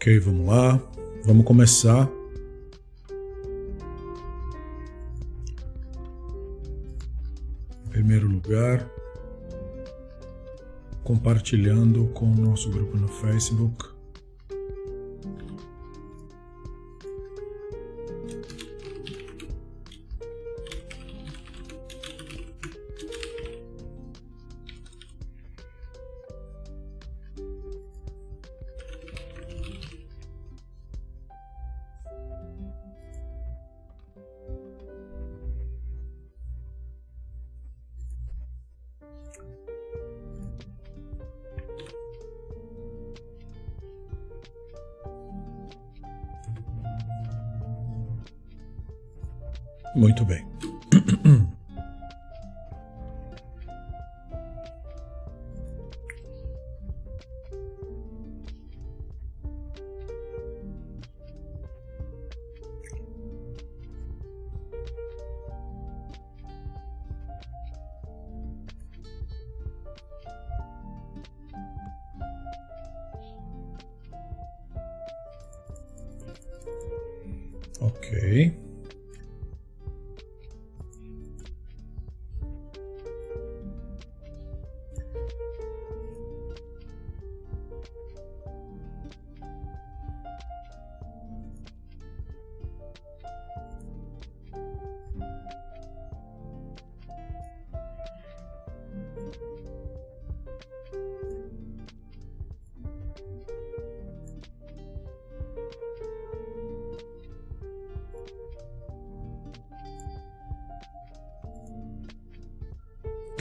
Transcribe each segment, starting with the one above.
Ok, vamos lá. Vamos começar. Em primeiro lugar, compartilhando com o nosso grupo no Facebook.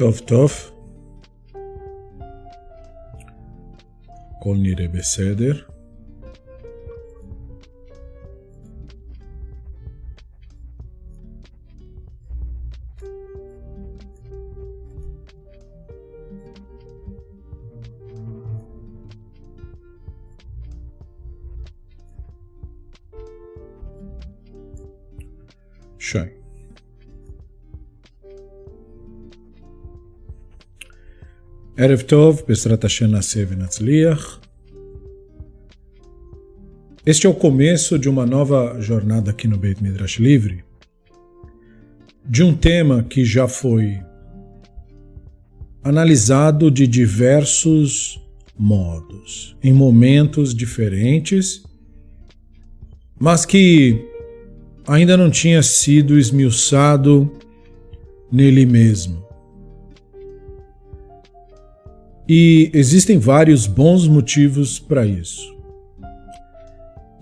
of Tough. Kolnir'e Beseder. ערב טוב, בעזרת השם נעשה ונצליח. Este é o começo de uma nova jornada aqui no Beit Midrash Livre, de um tema que já foi analisado de diversos modos, em momentos diferentes, mas que ainda não tinha sido esmiuçado nele mesmo. E existem vários bons motivos para isso.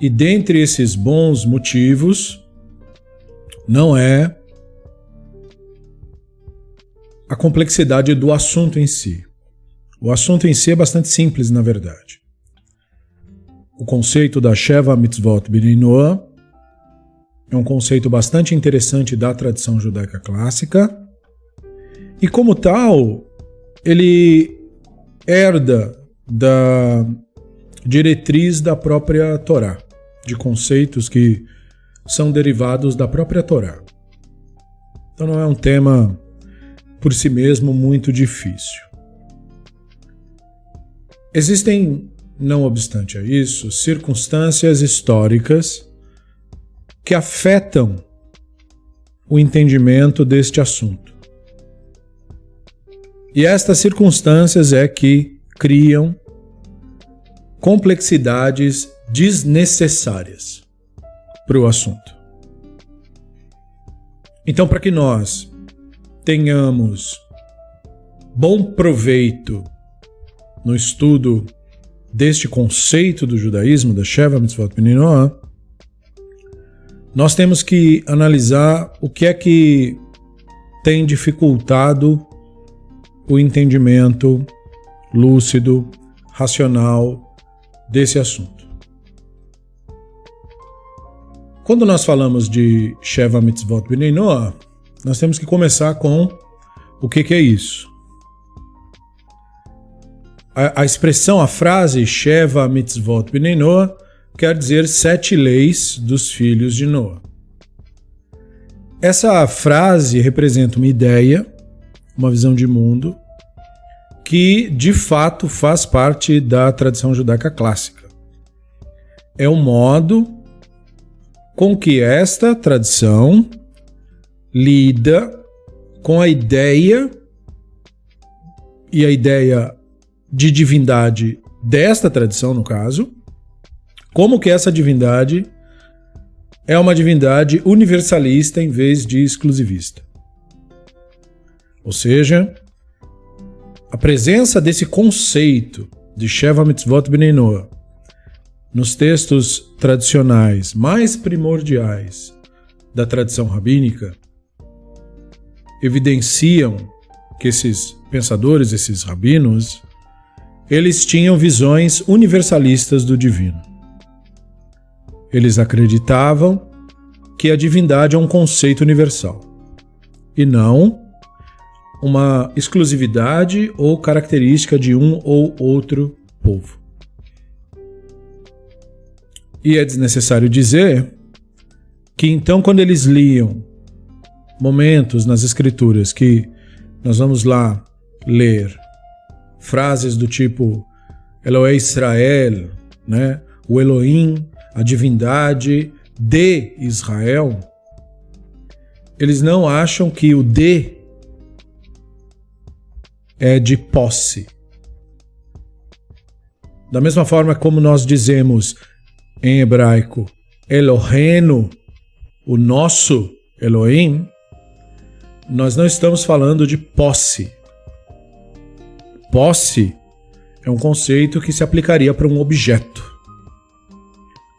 E dentre esses bons motivos, não é a complexidade do assunto em si. O assunto em si é bastante simples, na verdade. O conceito da Sheva Mitzvot B'nai é um conceito bastante interessante da tradição judaica clássica. E como tal, ele herda da diretriz da própria Torá, de conceitos que são derivados da própria Torá. Então não é um tema por si mesmo muito difícil. Existem, não obstante a isso, circunstâncias históricas que afetam o entendimento deste assunto. E estas circunstâncias é que criam complexidades desnecessárias para o assunto. Então, para que nós tenhamos bom proveito no estudo deste conceito do judaísmo, da Sheva Mitzvot Beninoah, nós temos que analisar o que é que tem dificultado o entendimento lúcido, racional desse assunto. Quando nós falamos de Sheva Mitzvot B'nai Noah, nós temos que começar com o que, que é isso. A, a, expressão, a frase Sheva Mitzvot B'nai Noah quer dizer sete leis dos filhos de Noah. Essa frase representa uma ideia uma visão de mundo que de fato faz parte da tradição judaica clássica. É o modo com que esta tradição lida com a ideia e a ideia de divindade desta tradição, no caso, como que essa divindade é uma divindade universalista em vez de exclusivista. Ou seja, a presença desse conceito de Sheva Mitzvot Bnei Noah nos textos tradicionais mais primordiais da tradição rabínica evidenciam que esses pensadores, esses rabinos, eles tinham visões universalistas do divino. Eles acreditavam que a divindade é um conceito universal e não uma exclusividade ou característica de um ou outro povo. E é desnecessário dizer que então, quando eles liam momentos nas escrituras que nós vamos lá ler frases do tipo Eloé Israel, né? o Elohim, a divindade de Israel, eles não acham que o de é de posse. Da mesma forma como nós dizemos em hebraico Eloheno, o nosso Elohim, nós não estamos falando de posse. Posse é um conceito que se aplicaria para um objeto.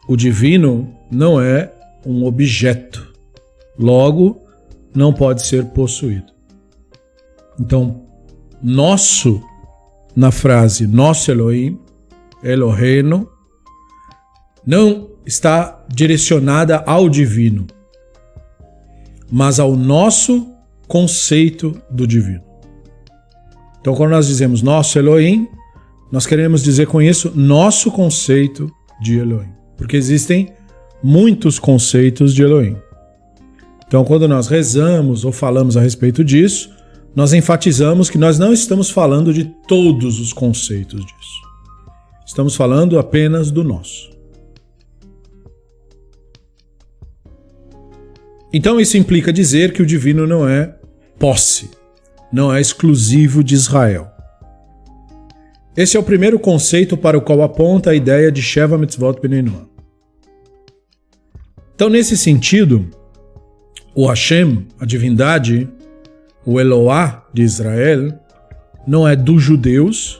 O divino não é um objeto. Logo, não pode ser possuído. Então, nosso, na frase nosso Elohim, Eloheno, não está direcionada ao divino, mas ao nosso conceito do divino. Então, quando nós dizemos nosso Elohim, nós queremos dizer com isso nosso conceito de Elohim, porque existem muitos conceitos de Elohim. Então, quando nós rezamos ou falamos a respeito disso, nós enfatizamos que nós não estamos falando de todos os conceitos disso. Estamos falando apenas do nosso. Então isso implica dizer que o divino não é posse, não é exclusivo de Israel. Esse é o primeiro conceito para o qual aponta a ideia de Sheva Mitzvot Beninoah. Então, nesse sentido, o Hashem, a divindade, o Eloá de Israel não é dos judeus,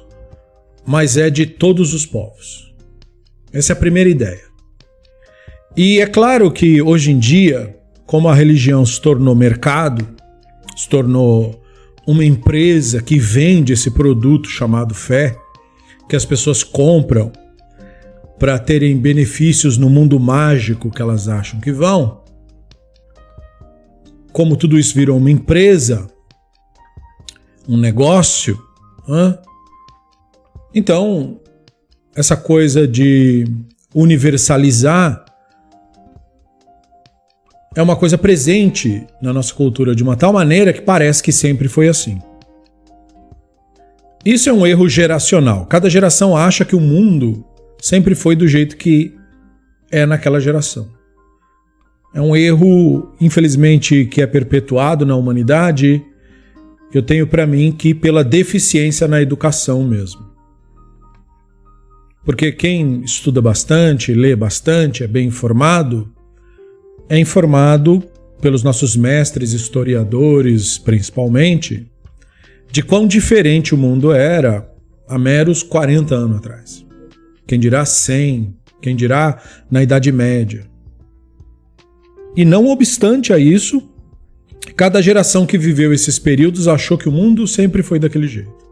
mas é de todos os povos. Essa é a primeira ideia. E é claro que hoje em dia, como a religião se tornou mercado, se tornou uma empresa que vende esse produto chamado fé, que as pessoas compram para terem benefícios no mundo mágico que elas acham que vão. Como tudo isso virou uma empresa, um negócio. Hã? Então, essa coisa de universalizar é uma coisa presente na nossa cultura de uma tal maneira que parece que sempre foi assim. Isso é um erro geracional. Cada geração acha que o mundo sempre foi do jeito que é naquela geração. É um erro, infelizmente, que é perpetuado na humanidade eu tenho para mim que pela deficiência na educação mesmo. Porque quem estuda bastante, lê bastante, é bem informado, é informado pelos nossos mestres historiadores, principalmente, de quão diferente o mundo era há meros 40 anos atrás. Quem dirá 100, quem dirá na Idade Média. E não obstante a isso, Cada geração que viveu esses períodos achou que o mundo sempre foi daquele jeito.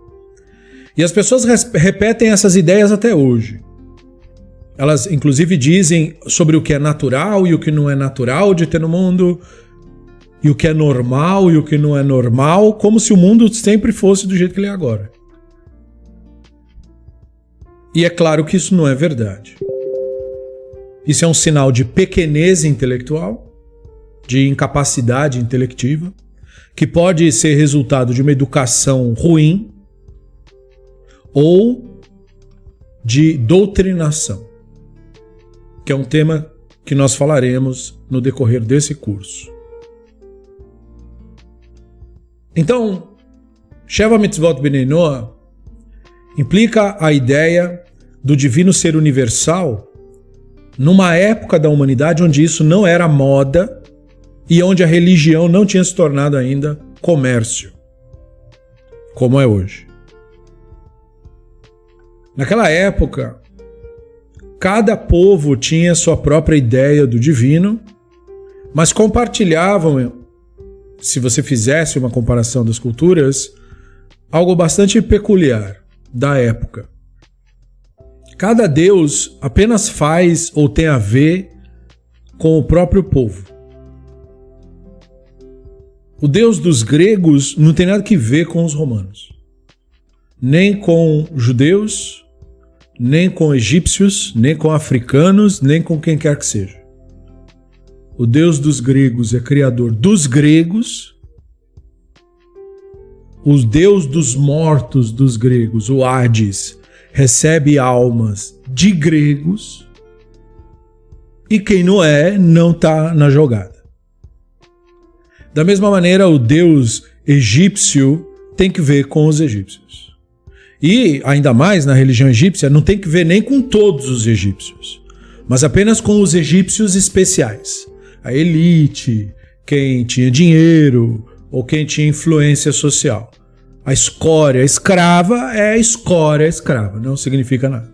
E as pessoas repetem essas ideias até hoje. Elas, inclusive, dizem sobre o que é natural e o que não é natural de ter no mundo, e o que é normal e o que não é normal, como se o mundo sempre fosse do jeito que ele é agora. E é claro que isso não é verdade. Isso é um sinal de pequenez intelectual de incapacidade intelectiva, que pode ser resultado de uma educação ruim, ou de doutrinação, que é um tema que nós falaremos no decorrer desse curso. Então, Sheva Mitzvot Benenoah implica a ideia do divino ser universal numa época da humanidade onde isso não era moda e onde a religião não tinha se tornado ainda comércio, como é hoje. Naquela época, cada povo tinha sua própria ideia do divino, mas compartilhavam se você fizesse uma comparação das culturas, algo bastante peculiar da época. Cada deus apenas faz ou tem a ver com o próprio povo. O deus dos gregos não tem nada que ver com os romanos, nem com judeus, nem com egípcios, nem com africanos, nem com quem quer que seja. O Deus dos gregos é criador dos gregos. O Deus dos mortos dos gregos, o Hades, recebe almas de gregos. E quem não é, não está na jogada. Da mesma maneira, o Deus egípcio tem que ver com os egípcios. E, ainda mais na religião egípcia, não tem que ver nem com todos os egípcios, mas apenas com os egípcios especiais a elite, quem tinha dinheiro ou quem tinha influência social. A escória escrava é escória escrava, não significa nada.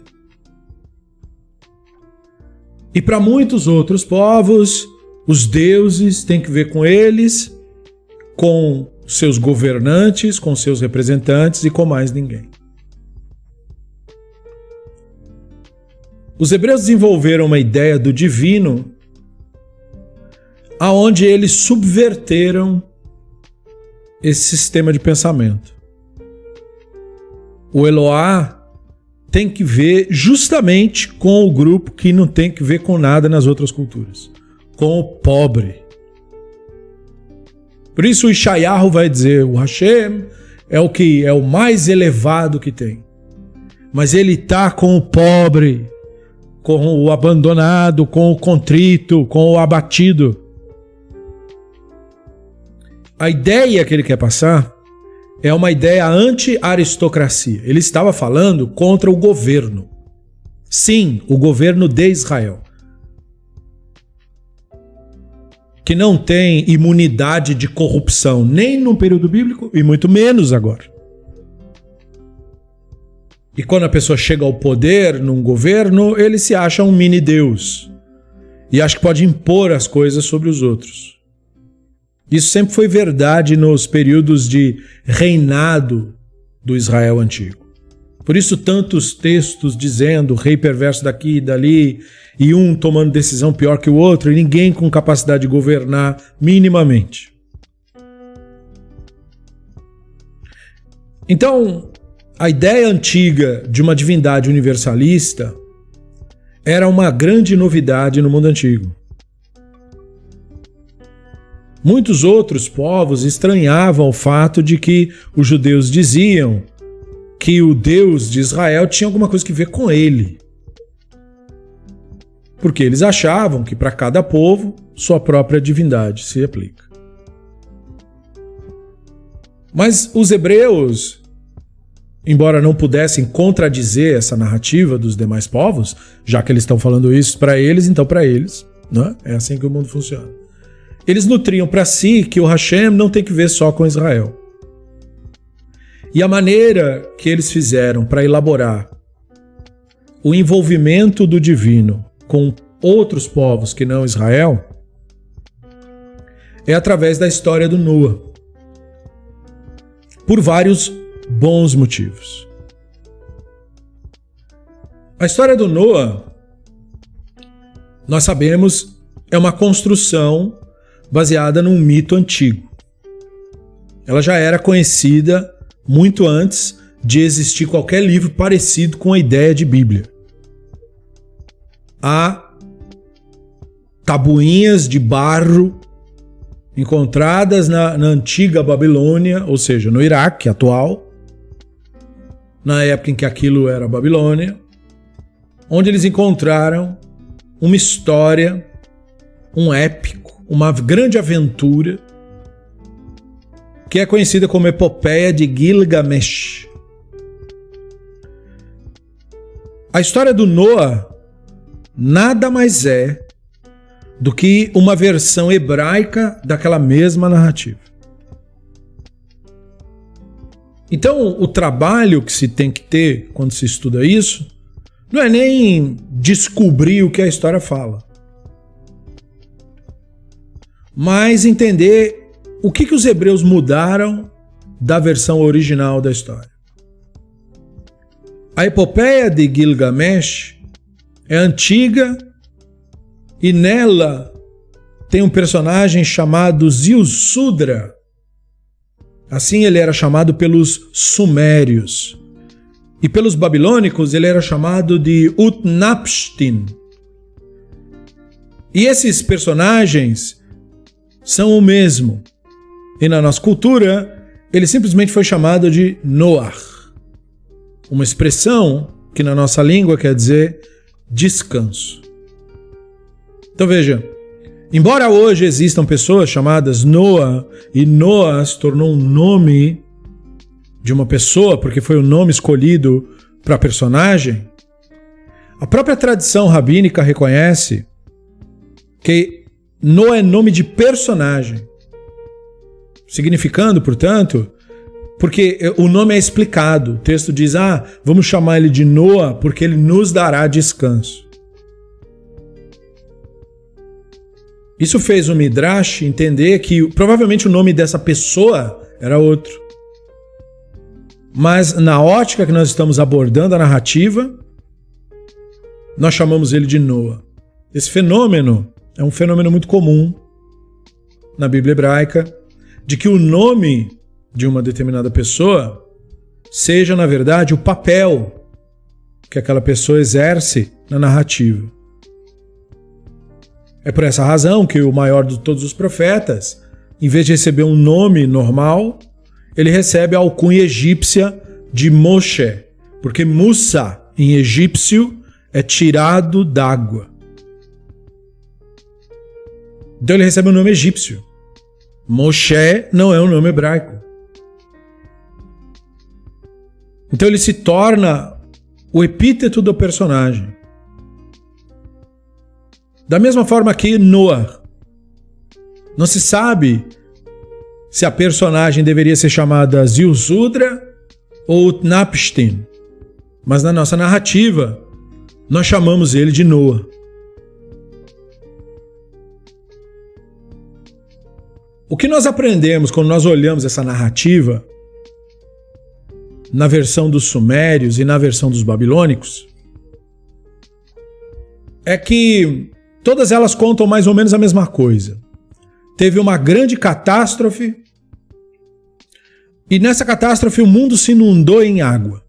E para muitos outros povos, os deuses têm que ver com eles, com seus governantes, com seus representantes e com mais ninguém. Os hebreus desenvolveram uma ideia do divino aonde eles subverteram esse sistema de pensamento. O Eloá tem que ver justamente com o grupo que não tem que ver com nada nas outras culturas, com o pobre. Por isso o Ishayahu vai dizer, o Hashem é o que é o mais elevado que tem. Mas ele está com o pobre, com o abandonado, com o contrito, com o abatido. A ideia que ele quer passar é uma ideia anti-aristocracia. Ele estava falando contra o governo. Sim, o governo de Israel. Que não tem imunidade de corrupção nem no período bíblico e muito menos agora. E quando a pessoa chega ao poder num governo, ele se acha um mini Deus. E acha que pode impor as coisas sobre os outros. Isso sempre foi verdade nos períodos de reinado do Israel antigo. Por isso, tantos textos dizendo rei perverso daqui e dali, e um tomando decisão pior que o outro, e ninguém com capacidade de governar minimamente. Então, a ideia antiga de uma divindade universalista era uma grande novidade no mundo antigo. Muitos outros povos estranhavam o fato de que os judeus diziam que o Deus de Israel tinha alguma coisa que ver com ele. Porque eles achavam que para cada povo sua própria divindade se aplica. Mas os hebreus, embora não pudessem contradizer essa narrativa dos demais povos, já que eles estão falando isso para eles, então para eles, né? é assim que o mundo funciona. Eles nutriam para si que o Hashem não tem que ver só com Israel. E a maneira que eles fizeram para elaborar o envolvimento do divino com outros povos que não Israel é através da história do Noah. Por vários bons motivos. A história do Noah, nós sabemos, é uma construção baseada num mito antigo. Ela já era conhecida muito antes de existir qualquer livro parecido com a ideia de Bíblia. Há tabuinhas de barro encontradas na, na antiga Babilônia, ou seja, no Iraque atual, na época em que aquilo era Babilônia, onde eles encontraram uma história, um épico, uma grande aventura, que é conhecida como Epopeia de Gilgamesh. A história do Noah nada mais é do que uma versão hebraica daquela mesma narrativa. Então, o trabalho que se tem que ter quando se estuda isso não é nem descobrir o que a história fala, mas entender o que, que os hebreus mudaram da versão original da história. A epopeia de Gilgamesh é antiga e nela tem um personagem chamado Zilsudra. Assim ele era chamado pelos sumérios. E pelos babilônicos ele era chamado de Utnapishtim. E esses personagens são o mesmo. E na nossa cultura, ele simplesmente foi chamado de Noah. Uma expressão que na nossa língua quer dizer descanso. Então veja, embora hoje existam pessoas chamadas Noah, e Noah se tornou um nome de uma pessoa, porque foi o nome escolhido para personagem, a própria tradição rabínica reconhece que Noah é nome de personagem, significando, portanto, porque o nome é explicado. O texto diz: ah, vamos chamar ele de Noah porque ele nos dará descanso. Isso fez o Midrash entender que provavelmente o nome dessa pessoa era outro. Mas na ótica que nós estamos abordando a narrativa, nós chamamos ele de Noah. Esse fenômeno é um fenômeno muito comum na Bíblia hebraica, de que o nome de uma determinada pessoa seja, na verdade, o papel que aquela pessoa exerce na narrativa. É por essa razão que o maior de todos os profetas, em vez de receber um nome normal, ele recebe a alcunha egípcia de Moshe, porque Musa, em egípcio, é tirado d'água. Então ele recebe o um nome egípcio. Moshe não é um nome hebraico. Então ele se torna o epíteto do personagem. Da mesma forma que Noah. Não se sabe se a personagem deveria ser chamada Zilzudra ou Utnapishtim. Mas na nossa narrativa, nós chamamos ele de Noah. O que nós aprendemos quando nós olhamos essa narrativa, na versão dos Sumérios e na versão dos Babilônicos, é que todas elas contam mais ou menos a mesma coisa. Teve uma grande catástrofe e nessa catástrofe o mundo se inundou em água.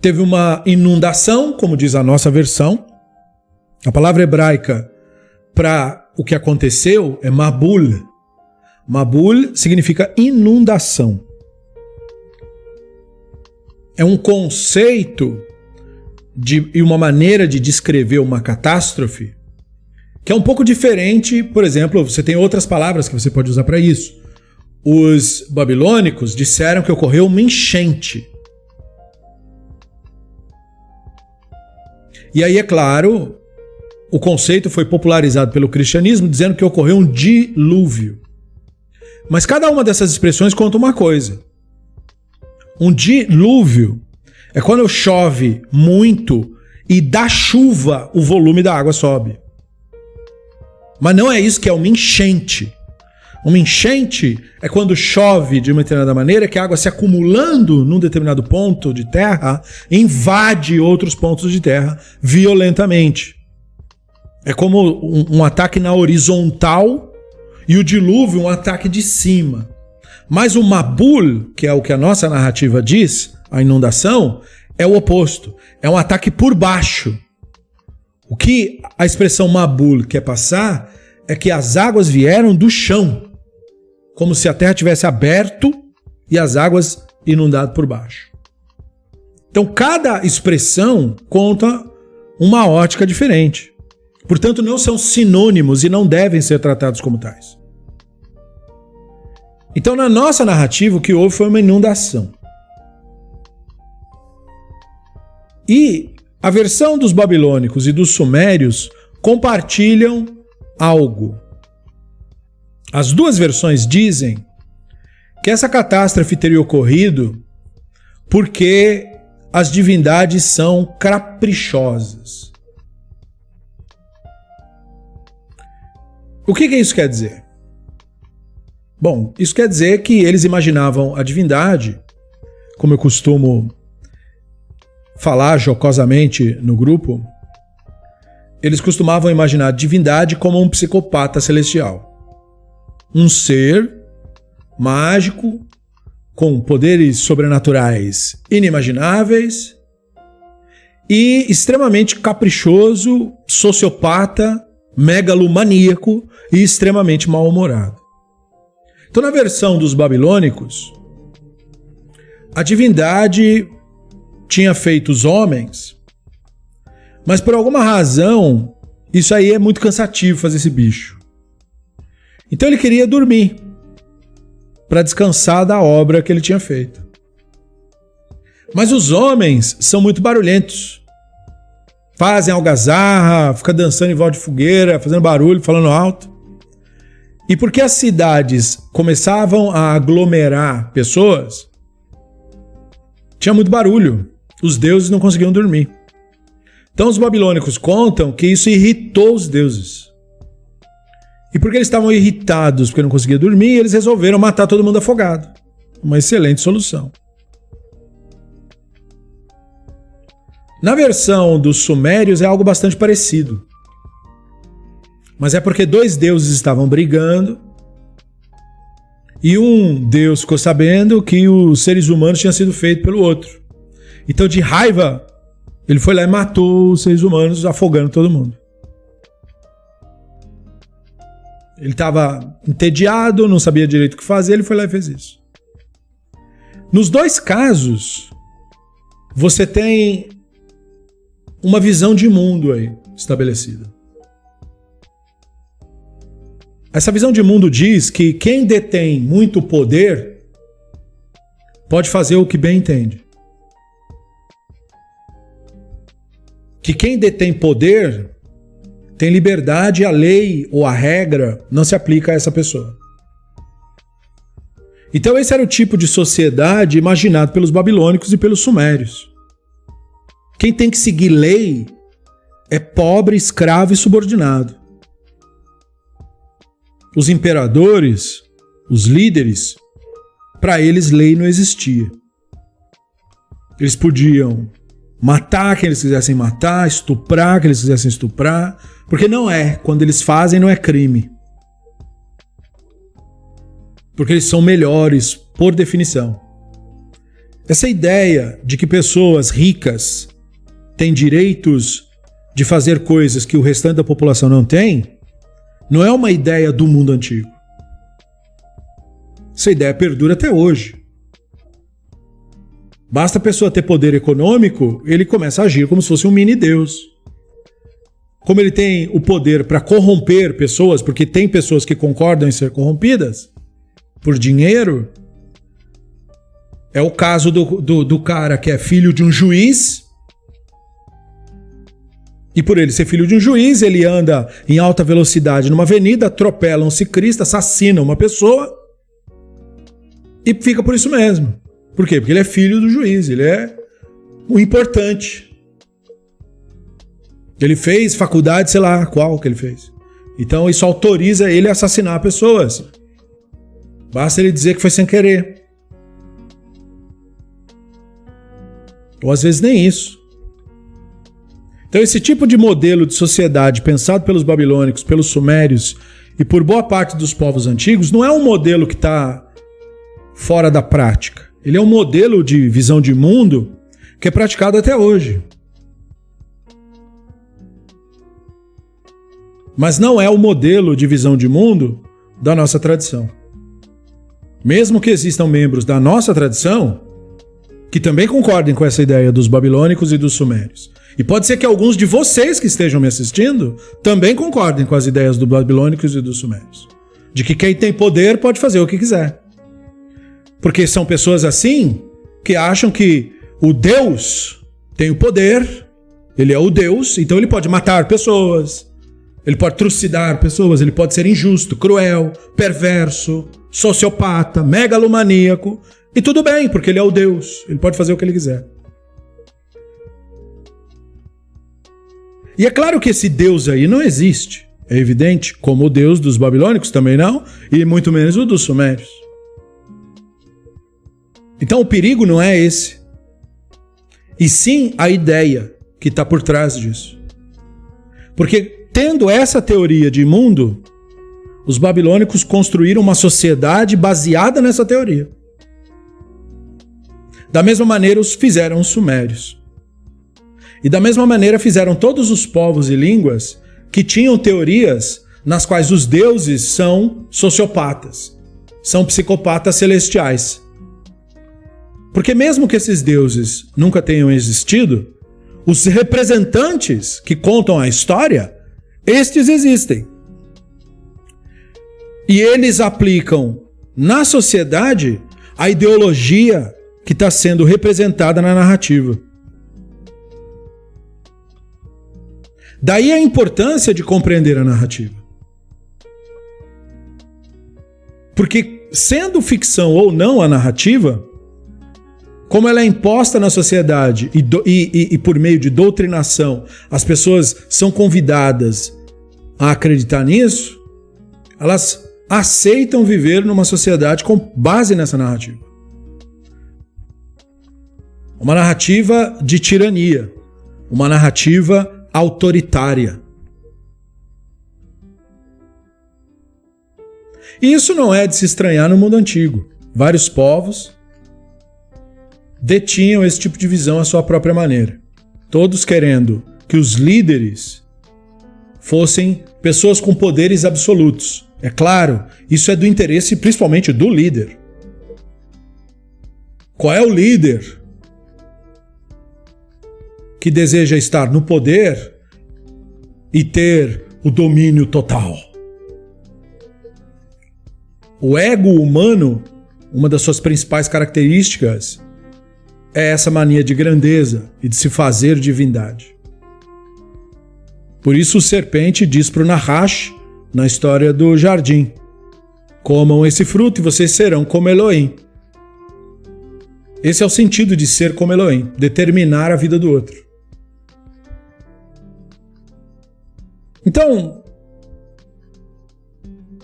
Teve uma inundação, como diz a nossa versão. A palavra hebraica para o que aconteceu é Mabul. Mabul significa inundação. É um conceito de, e uma maneira de descrever uma catástrofe que é um pouco diferente. Por exemplo, você tem outras palavras que você pode usar para isso. Os babilônicos disseram que ocorreu uma enchente. E aí, é claro, o conceito foi popularizado pelo cristianismo dizendo que ocorreu um dilúvio. Mas cada uma dessas expressões conta uma coisa. Um dilúvio é quando chove muito e da chuva o volume da água sobe. Mas não é isso que é uma enchente. Uma enchente é quando chove de uma determinada maneira que a água se acumulando num determinado ponto de terra invade outros pontos de terra violentamente. É como um, um ataque na horizontal e o dilúvio um ataque de cima. Mas o Mabul, que é o que a nossa narrativa diz, a inundação, é o oposto. É um ataque por baixo. O que a expressão Mabul quer passar é que as águas vieram do chão como se a terra tivesse aberto e as águas inundado por baixo. Então, cada expressão conta uma ótica diferente. Portanto, não são sinônimos e não devem ser tratados como tais. Então, na nossa narrativa, o que houve foi uma inundação. E a versão dos babilônicos e dos sumérios compartilham algo. As duas versões dizem que essa catástrofe teria ocorrido porque as divindades são caprichosas. O que, que isso quer dizer? Bom, isso quer dizer que eles imaginavam a divindade, como eu costumo falar jocosamente no grupo, eles costumavam imaginar a divindade como um psicopata celestial. Um ser mágico com poderes sobrenaturais inimagináveis e extremamente caprichoso, sociopata, megalomaníaco e extremamente mal-humorado. Então, na versão dos babilônicos, a divindade tinha feito os homens, mas por alguma razão, isso aí é muito cansativo fazer esse bicho. Então ele queria dormir para descansar da obra que ele tinha feito. Mas os homens são muito barulhentos. Fazem algazarra, fica dançando em volta de fogueira, fazendo barulho, falando alto. E porque as cidades começavam a aglomerar pessoas, tinha muito barulho. Os deuses não conseguiam dormir. Então os babilônicos contam que isso irritou os deuses. E porque eles estavam irritados porque não conseguiam dormir, eles resolveram matar todo mundo afogado. Uma excelente solução. Na versão dos sumérios é algo bastante parecido. Mas é porque dois deuses estavam brigando e um deus ficou sabendo que os seres humanos tinham sido feitos pelo outro. Então, de raiva, ele foi lá e matou os seres humanos, afogando todo mundo. Ele estava entediado, não sabia direito o que fazer, ele foi lá e fez isso. Nos dois casos, você tem uma visão de mundo aí estabelecida. Essa visão de mundo diz que quem detém muito poder pode fazer o que bem entende. Que quem detém poder tem liberdade, a lei ou a regra não se aplica a essa pessoa. Então, esse era o tipo de sociedade imaginado pelos babilônicos e pelos sumérios. Quem tem que seguir lei é pobre, escravo e subordinado. Os imperadores, os líderes, para eles lei não existia. Eles podiam matar quem eles quisessem matar, estuprar quem eles quisessem estuprar, porque não é. Quando eles fazem, não é crime. Porque eles são melhores, por definição. Essa ideia de que pessoas ricas têm direitos de fazer coisas que o restante da população não tem não é uma ideia do mundo antigo. Essa ideia perdura até hoje. Basta a pessoa ter poder econômico, ele começa a agir como se fosse um mini Deus. Como ele tem o poder para corromper pessoas, porque tem pessoas que concordam em ser corrompidas por dinheiro. É o caso do, do, do cara que é filho de um juiz e por ele ser filho de um juiz, ele anda em alta velocidade numa avenida, atropela um ciclista, assassina uma pessoa e fica por isso mesmo. Por quê? Porque ele é filho do juiz, ele é o importante. Ele fez faculdade, sei lá qual que ele fez. Então isso autoriza ele a assassinar pessoas. Basta ele dizer que foi sem querer. Ou às vezes nem isso. Então, esse tipo de modelo de sociedade pensado pelos babilônicos, pelos sumérios e por boa parte dos povos antigos não é um modelo que está fora da prática. Ele é um modelo de visão de mundo que é praticado até hoje. Mas não é o modelo de visão de mundo da nossa tradição. Mesmo que existam membros da nossa tradição que também concordem com essa ideia dos babilônicos e dos sumérios. E pode ser que alguns de vocês que estejam me assistindo também concordem com as ideias dos babilônicos e dos sumérios. De que quem tem poder pode fazer o que quiser. Porque são pessoas assim que acham que o Deus tem o poder, ele é o Deus, então ele pode matar pessoas, ele pode trucidar pessoas, ele pode ser injusto, cruel, perverso, sociopata, megalomaníaco, e tudo bem, porque ele é o Deus, ele pode fazer o que ele quiser. E é claro que esse Deus aí não existe, é evidente, como o Deus dos babilônicos também não, e muito menos o dos sumérios. Então o perigo não é esse, e sim a ideia que está por trás disso. Porque tendo essa teoria de mundo, os babilônicos construíram uma sociedade baseada nessa teoria. Da mesma maneira, os fizeram os sumérios. E da mesma maneira fizeram todos os povos e línguas que tinham teorias nas quais os deuses são sociopatas, são psicopatas celestiais. Porque mesmo que esses deuses nunca tenham existido, os representantes que contam a história, estes existem. E eles aplicam na sociedade a ideologia que está sendo representada na narrativa. Daí a importância de compreender a narrativa. Porque, sendo ficção ou não a narrativa, como ela é imposta na sociedade e, do, e, e, e por meio de doutrinação, as pessoas são convidadas a acreditar nisso, elas aceitam viver numa sociedade com base nessa narrativa. Uma narrativa de tirania, uma narrativa autoritária. E isso não é de se estranhar no mundo antigo. Vários povos detinham esse tipo de visão à sua própria maneira. Todos querendo que os líderes fossem pessoas com poderes absolutos. É claro, isso é do interesse principalmente do líder. Qual é o líder que deseja estar no poder e ter o domínio total. O ego humano, uma das suas principais características, é essa mania de grandeza e de se fazer divindade. Por isso o serpente diz para o Nahash, na história do jardim: Comam esse fruto e vocês serão como Elohim. Esse é o sentido de ser como Elohim, determinar a vida do outro. Então,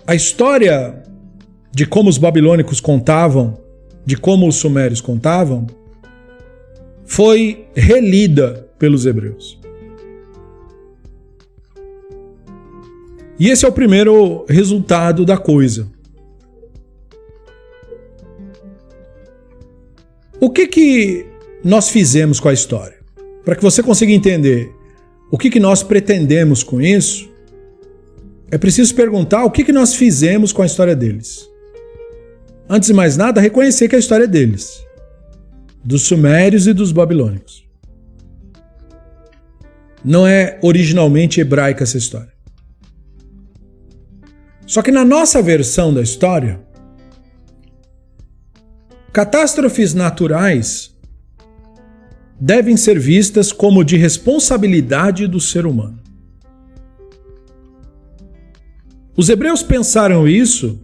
a história de como os babilônicos contavam, de como os sumérios contavam, foi relida pelos hebreus. E esse é o primeiro resultado da coisa. O que que nós fizemos com a história? Para que você consiga entender o que, que nós pretendemos com isso? É preciso perguntar o que, que nós fizemos com a história deles. Antes de mais nada, reconhecer que a história é deles, dos sumérios e dos babilônicos. Não é originalmente hebraica essa história. Só que na nossa versão da história, catástrofes naturais devem ser vistas como de responsabilidade do ser humano. Os hebreus pensaram isso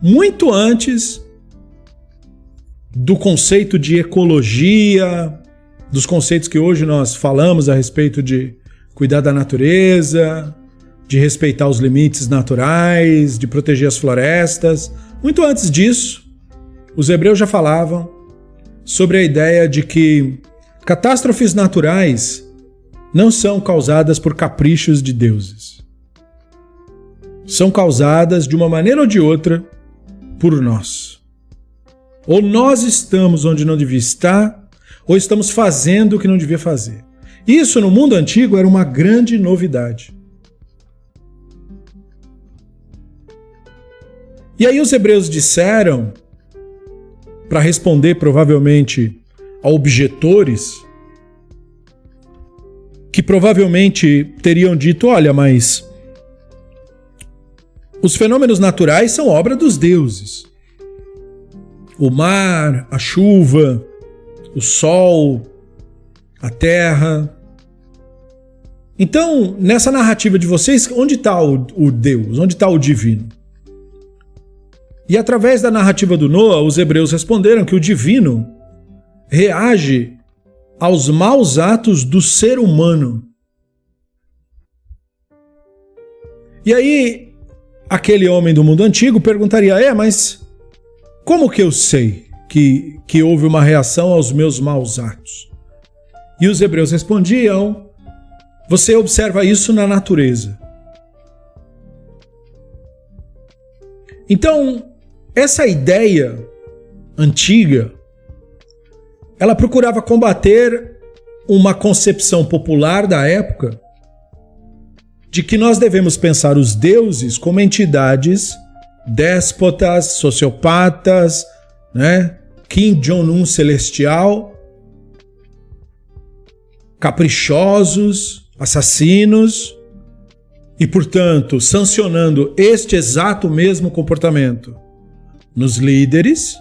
muito antes do conceito de ecologia, dos conceitos que hoje nós falamos a respeito de cuidar da natureza, de respeitar os limites naturais, de proteger as florestas. Muito antes disso, os hebreus já falavam sobre a ideia de que catástrofes naturais não são causadas por caprichos de deuses. São causadas de uma maneira ou de outra por nós. Ou nós estamos onde não devia estar, ou estamos fazendo o que não devia fazer. Isso no mundo antigo era uma grande novidade. E aí os hebreus disseram para responder provavelmente a objetores que provavelmente teriam dito: olha, mas os fenômenos naturais são obra dos deuses. O mar, a chuva, o sol, a terra. Então, nessa narrativa de vocês, onde está o, o, Deus? Onde está o divino? E através da narrativa do Noah, os hebreus responderam que o divino reage aos maus atos do ser humano. E aí, aquele homem do mundo antigo perguntaria: é, mas como que eu sei que, que houve uma reação aos meus maus atos? E os hebreus respondiam: você observa isso na natureza. Então, essa ideia antiga ela procurava combater uma concepção popular da época de que nós devemos pensar os deuses como entidades déspotas, sociopatas, né? Kim Jong-un celestial, caprichosos, assassinos, e, portanto, sancionando este exato mesmo comportamento nos líderes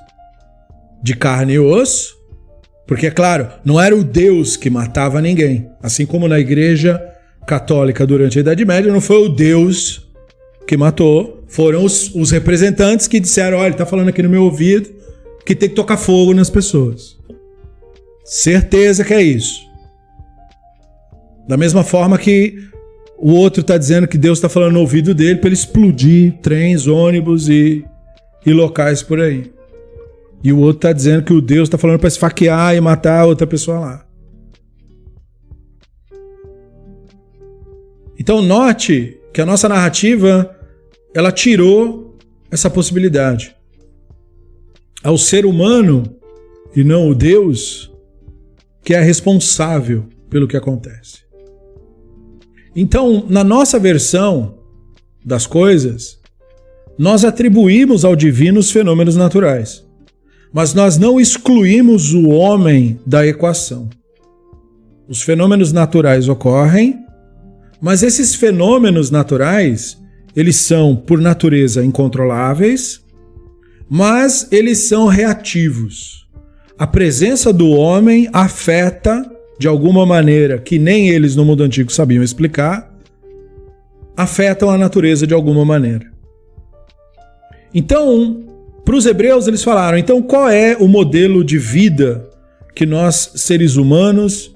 de carne e osso, porque, é claro, não era o Deus que matava ninguém. Assim como na igreja católica durante a Idade Média, não foi o Deus que matou, foram os, os representantes que disseram: olha, ele está falando aqui no meu ouvido que tem que tocar fogo nas pessoas. Certeza que é isso. Da mesma forma que o outro está dizendo que Deus está falando no ouvido dele para ele explodir trens, ônibus e, e locais por aí. E o outro está dizendo que o Deus está falando para esfaquear e matar a outra pessoa lá. Então note que a nossa narrativa ela tirou essa possibilidade. Ao ser humano e não o Deus que é responsável pelo que acontece. Então, na nossa versão das coisas, nós atribuímos ao divino os fenômenos naturais. Mas nós não excluímos o homem da equação. Os fenômenos naturais ocorrem, mas esses fenômenos naturais, eles são por natureza incontroláveis, mas eles são reativos. A presença do homem afeta de alguma maneira que nem eles no mundo antigo sabiam explicar, afetam a natureza de alguma maneira. Então, para os hebreus, eles falaram: então qual é o modelo de vida que nós, seres humanos,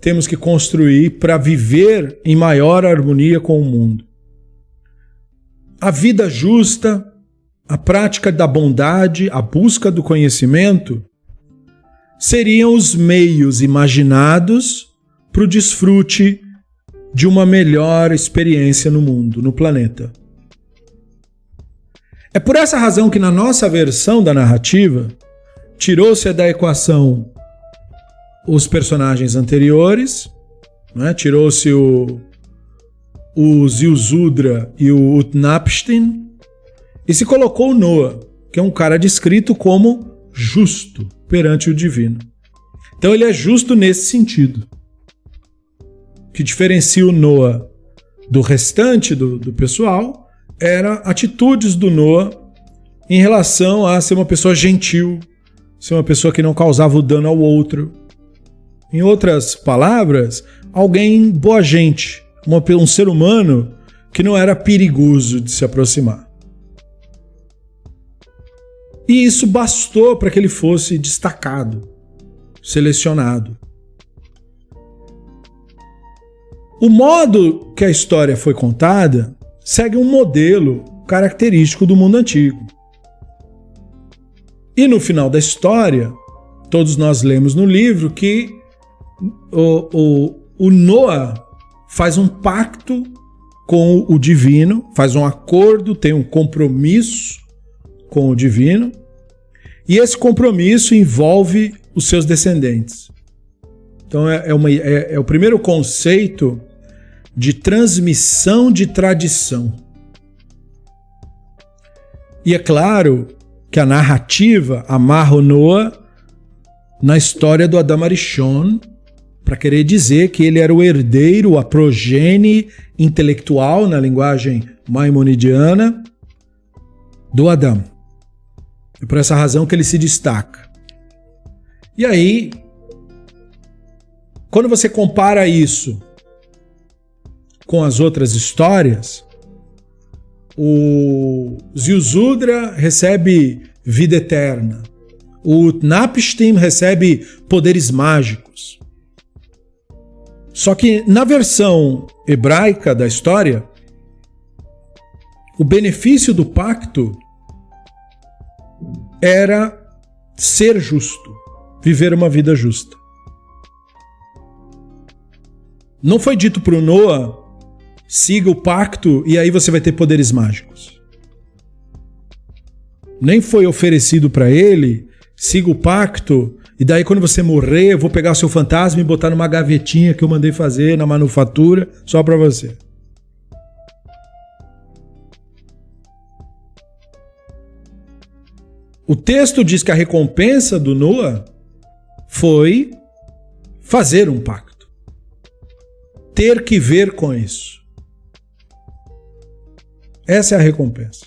temos que construir para viver em maior harmonia com o mundo? A vida justa, a prática da bondade, a busca do conhecimento seriam os meios imaginados para o desfrute de uma melhor experiência no mundo, no planeta. É por essa razão que na nossa versão da narrativa tirou-se da equação os personagens anteriores, né? tirou-se o, o Zilzudra e o Utnapishtim e se colocou o Noah, que é um cara descrito como justo perante o divino. Então ele é justo nesse sentido. Que diferencia o Noah do restante do, do pessoal era atitudes do Noah em relação a ser uma pessoa gentil, ser uma pessoa que não causava o dano ao outro. Em outras palavras, alguém boa gente, uma, um ser humano que não era perigoso de se aproximar. E isso bastou para que ele fosse destacado, selecionado. O modo que a história foi contada segue um modelo característico do mundo antigo. E no final da história, todos nós lemos no livro que o, o, o Noah faz um pacto com o divino, faz um acordo, tem um compromisso com o divino, e esse compromisso envolve os seus descendentes. Então é, é, uma, é, é o primeiro conceito de transmissão de tradição. E é claro que a narrativa amarra o Noah na história do Adam Arishon, para querer dizer que ele era o herdeiro, a progenie intelectual, na linguagem maimonidiana, do Adão. É por essa razão que ele se destaca. E aí, quando você compara isso com as outras histórias, o Ziusudra recebe vida eterna. O Napstim recebe poderes mágicos. Só que na versão hebraica da história, o benefício do pacto era ser justo, viver uma vida justa. Não foi dito para o Noah, siga o pacto e aí você vai ter poderes mágicos. Nem foi oferecido para ele, siga o pacto e daí quando você morrer eu vou pegar seu fantasma e botar numa gavetinha que eu mandei fazer na manufatura só para você. O texto diz que a recompensa do Noah foi fazer um pacto. Ter que ver com isso. Essa é a recompensa.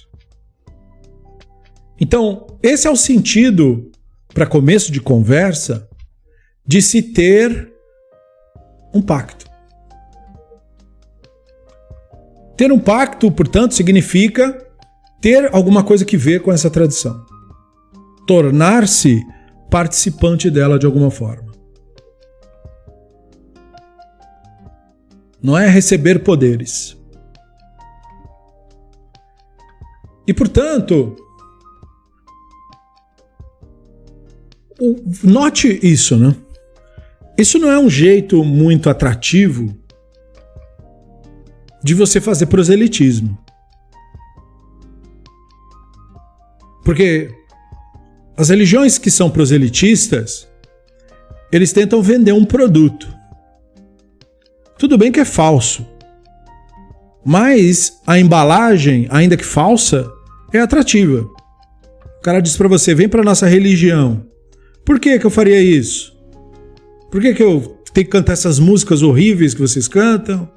Então, esse é o sentido, para começo de conversa, de se ter um pacto. Ter um pacto, portanto, significa ter alguma coisa que ver com essa tradição tornar-se participante dela de alguma forma. Não é receber poderes. E portanto, note isso, né? Isso não é um jeito muito atrativo de você fazer proselitismo. Porque as religiões que são proselitistas, eles tentam vender um produto. Tudo bem que é falso, mas a embalagem, ainda que falsa, é atrativa. O cara diz para você: vem para nossa religião. Por que, que eu faria isso? Por que, que eu tenho que cantar essas músicas horríveis que vocês cantam?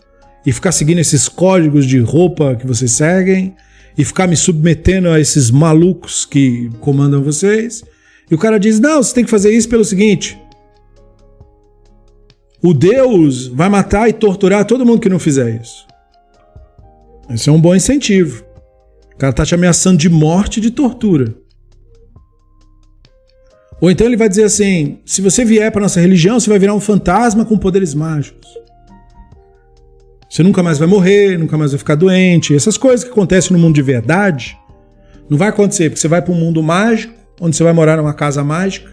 E ficar seguindo esses códigos de roupa que vocês seguem? e ficar me submetendo a esses malucos que comandam vocês. E o cara diz: Não, você tem que fazer isso pelo seguinte. O Deus vai matar e torturar todo mundo que não fizer isso. Esse é um bom incentivo. O cara está te ameaçando de morte e de tortura. Ou então ele vai dizer assim: se você vier para nossa religião, você vai virar um fantasma com poderes mágicos. Você nunca mais vai morrer, nunca mais vai ficar doente. Essas coisas que acontecem no mundo de verdade não vai acontecer, porque você vai para um mundo mágico, onde você vai morar numa casa mágica.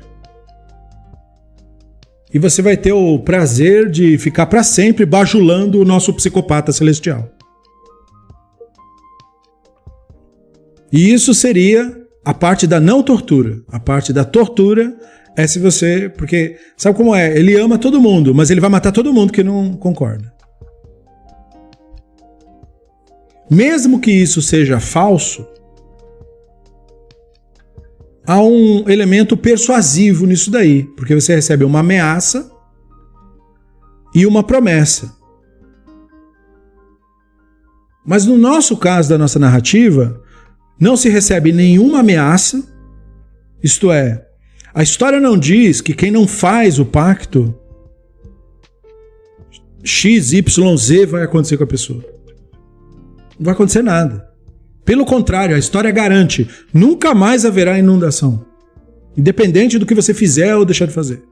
E você vai ter o prazer de ficar para sempre bajulando o nosso psicopata celestial. E isso seria a parte da não tortura. A parte da tortura é se você. Porque sabe como é? Ele ama todo mundo, mas ele vai matar todo mundo que não concorda. Mesmo que isso seja falso, há um elemento persuasivo nisso daí, porque você recebe uma ameaça e uma promessa. Mas no nosso caso da nossa narrativa, não se recebe nenhuma ameaça, isto é, a história não diz que quem não faz o pacto X, Y, Z vai acontecer com a pessoa não vai acontecer nada. Pelo contrário, a história garante: nunca mais haverá inundação. Independente do que você fizer ou deixar de fazer.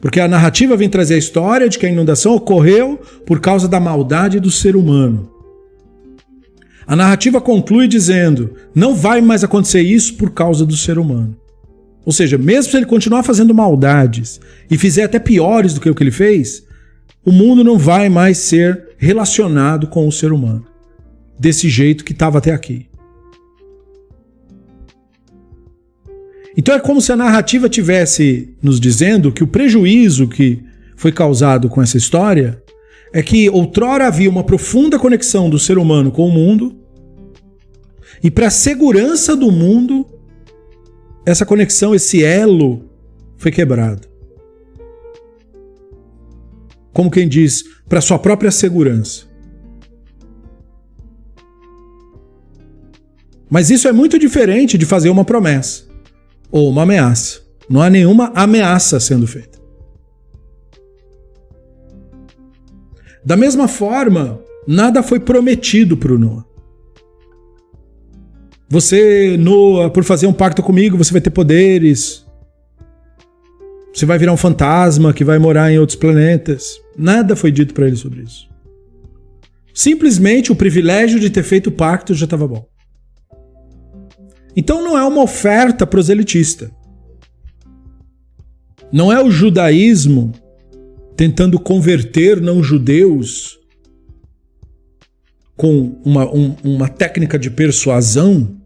Porque a narrativa vem trazer a história de que a inundação ocorreu por causa da maldade do ser humano. A narrativa conclui dizendo: não vai mais acontecer isso por causa do ser humano. Ou seja, mesmo se ele continuar fazendo maldades e fizer até piores do que o que ele fez, o mundo não vai mais ser relacionado com o ser humano desse jeito que estava até aqui. Então é como se a narrativa tivesse nos dizendo que o prejuízo que foi causado com essa história é que outrora havia uma profunda conexão do ser humano com o mundo E para a segurança do mundo, essa conexão, esse elo foi quebrado. Como quem diz, para sua própria segurança. Mas isso é muito diferente de fazer uma promessa ou uma ameaça. Não há nenhuma ameaça sendo feita. Da mesma forma, nada foi prometido para o Noah. Você, Noah, por fazer um pacto comigo, você vai ter poderes. Você vai virar um fantasma que vai morar em outros planetas. Nada foi dito para ele sobre isso. Simplesmente o privilégio de ter feito o pacto já estava bom. Então não é uma oferta proselitista. Não é o judaísmo tentando converter não-judeus com uma, um, uma técnica de persuasão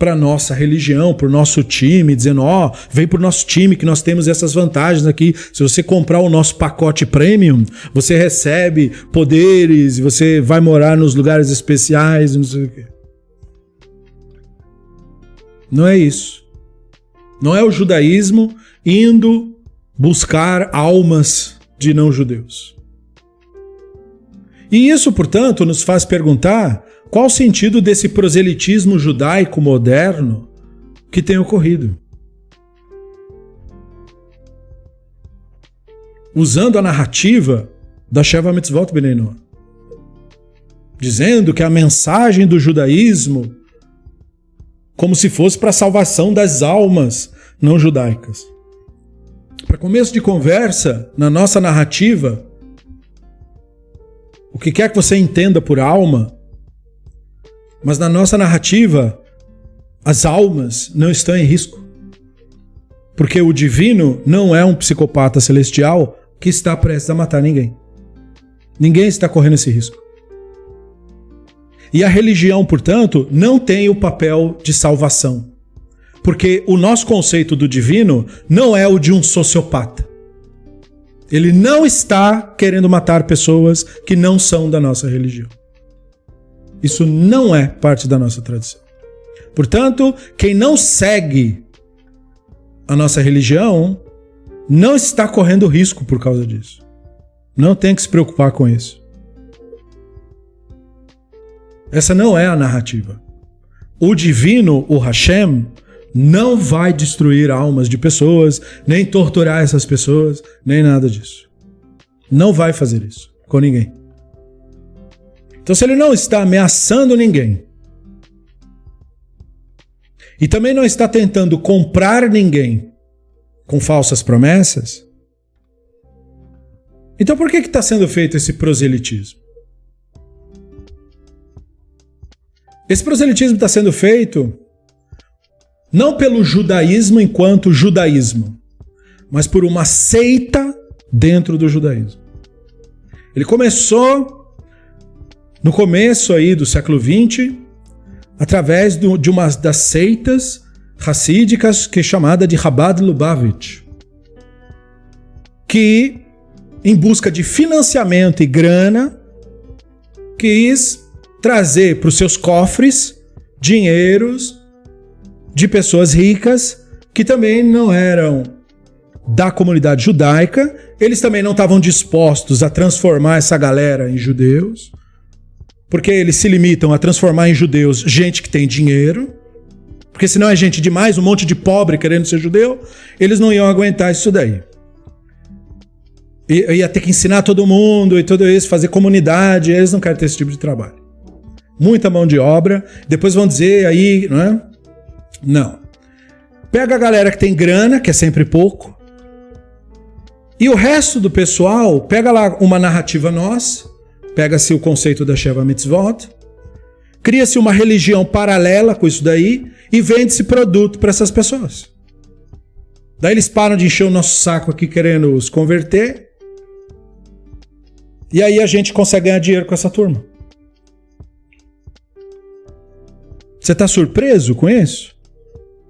para nossa religião, para o nosso time, dizendo: ó, oh, vem para o nosso time que nós temos essas vantagens aqui. Se você comprar o nosso pacote premium, você recebe poderes, você vai morar nos lugares especiais, não sei o quê. Não é isso. Não é o judaísmo indo buscar almas de não-judeus. E isso, portanto, nos faz perguntar qual o sentido desse proselitismo judaico moderno que tem ocorrido? Usando a narrativa da Sheva Mitzvot Benenoah, dizendo que a mensagem do judaísmo como se fosse para a salvação das almas não judaicas. Para começo de conversa, na nossa narrativa, o que quer que você entenda por alma, mas na nossa narrativa, as almas não estão em risco. Porque o divino não é um psicopata celestial que está prestes a matar ninguém. Ninguém está correndo esse risco. E a religião, portanto, não tem o papel de salvação. Porque o nosso conceito do divino não é o de um sociopata. Ele não está querendo matar pessoas que não são da nossa religião. Isso não é parte da nossa tradição. Portanto, quem não segue a nossa religião não está correndo risco por causa disso. Não tem que se preocupar com isso. Essa não é a narrativa. O divino, o Hashem, não vai destruir almas de pessoas, nem torturar essas pessoas, nem nada disso. Não vai fazer isso com ninguém. Então, se ele não está ameaçando ninguém, e também não está tentando comprar ninguém com falsas promessas, então por que está sendo feito esse proselitismo? Esse proselitismo está sendo feito não pelo judaísmo enquanto judaísmo, mas por uma seita dentro do judaísmo. Ele começou no começo aí do século XX, através do, de uma das seitas racídicas que é chamada de Chabad Lubavitch, que, em busca de financiamento e grana, quis trazer para os seus cofres dinheiros de pessoas ricas que também não eram da comunidade judaica, eles também não estavam dispostos a transformar essa galera em judeus porque eles se limitam a transformar em judeus gente que tem dinheiro, porque senão é gente demais, um monte de pobre querendo ser judeu, eles não iam aguentar isso daí. Ia ter que ensinar todo mundo e tudo isso, fazer comunidade, eles não querem ter esse tipo de trabalho. Muita mão de obra, depois vão dizer aí, não é? Não. Pega a galera que tem grana, que é sempre pouco, e o resto do pessoal, pega lá uma narrativa nossa, Pega-se o conceito da Sheva Mitzvot, cria-se uma religião paralela com isso daí e vende-se produto para essas pessoas. Daí eles param de encher o nosso saco aqui querendo os converter. E aí a gente consegue ganhar dinheiro com essa turma. Você está surpreso com isso?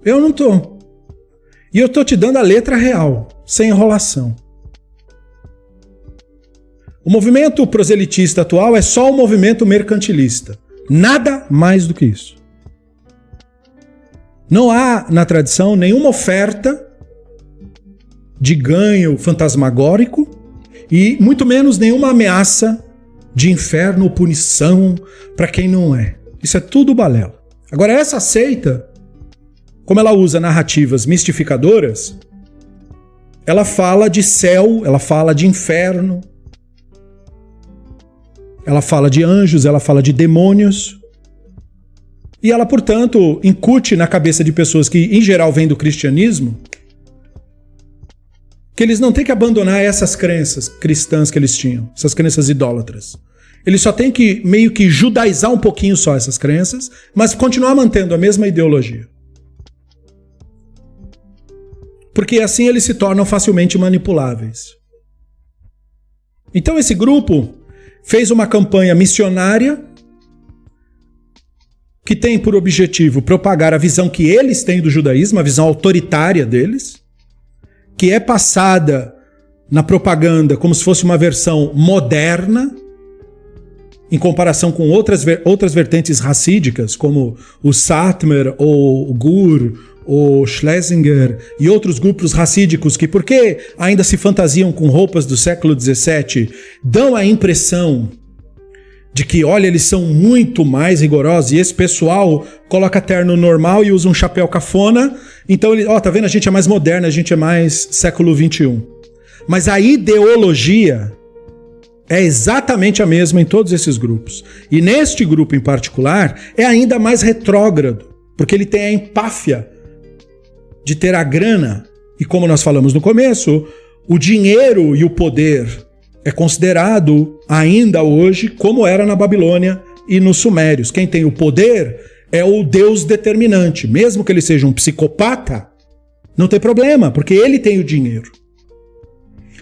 Eu não tô. E eu tô te dando a letra real, sem enrolação. O movimento proselitista atual é só um movimento mercantilista. Nada mais do que isso. Não há na tradição nenhuma oferta de ganho fantasmagórico e muito menos nenhuma ameaça de inferno ou punição para quem não é. Isso é tudo balela. Agora, essa seita, como ela usa narrativas mistificadoras, ela fala de céu, ela fala de inferno, ela fala de anjos, ela fala de demônios. E ela, portanto, incute na cabeça de pessoas que, em geral, vêm do cristianismo, que eles não têm que abandonar essas crenças cristãs que eles tinham, essas crenças idólatras. Eles só têm que meio que judaizar um pouquinho só essas crenças, mas continuar mantendo a mesma ideologia. Porque assim eles se tornam facilmente manipuláveis. Então esse grupo fez uma campanha missionária que tem por objetivo propagar a visão que eles têm do judaísmo, a visão autoritária deles, que é passada na propaganda como se fosse uma versão moderna, em comparação com outras, outras vertentes racídicas, como o Satmer ou o Gur o Schlesinger e outros grupos racídicos que, porque ainda se fantasiam com roupas do século XVII, dão a impressão de que, olha, eles são muito mais rigorosos e esse pessoal coloca terno normal e usa um chapéu cafona. Então, ele, ó, tá vendo? A gente é mais moderno, a gente é mais século XXI. Mas a ideologia é exatamente a mesma em todos esses grupos. E neste grupo em particular, é ainda mais retrógrado, porque ele tem a empáfia de ter a grana. E como nós falamos no começo, o dinheiro e o poder é considerado ainda hoje como era na Babilônia e nos Sumérios. Quem tem o poder é o Deus determinante. Mesmo que ele seja um psicopata, não tem problema, porque ele tem o dinheiro.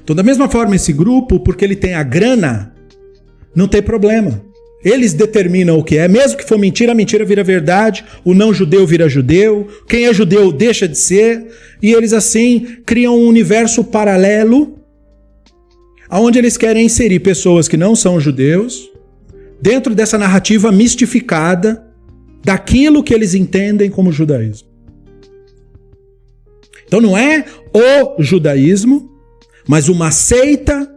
Então, da mesma forma, esse grupo, porque ele tem a grana, não tem problema. Eles determinam o que é, mesmo que for mentira, a mentira vira verdade, o não judeu vira judeu, quem é judeu deixa de ser, e eles assim criam um universo paralelo aonde eles querem inserir pessoas que não são judeus dentro dessa narrativa mistificada daquilo que eles entendem como judaísmo. Então não é o judaísmo, mas uma seita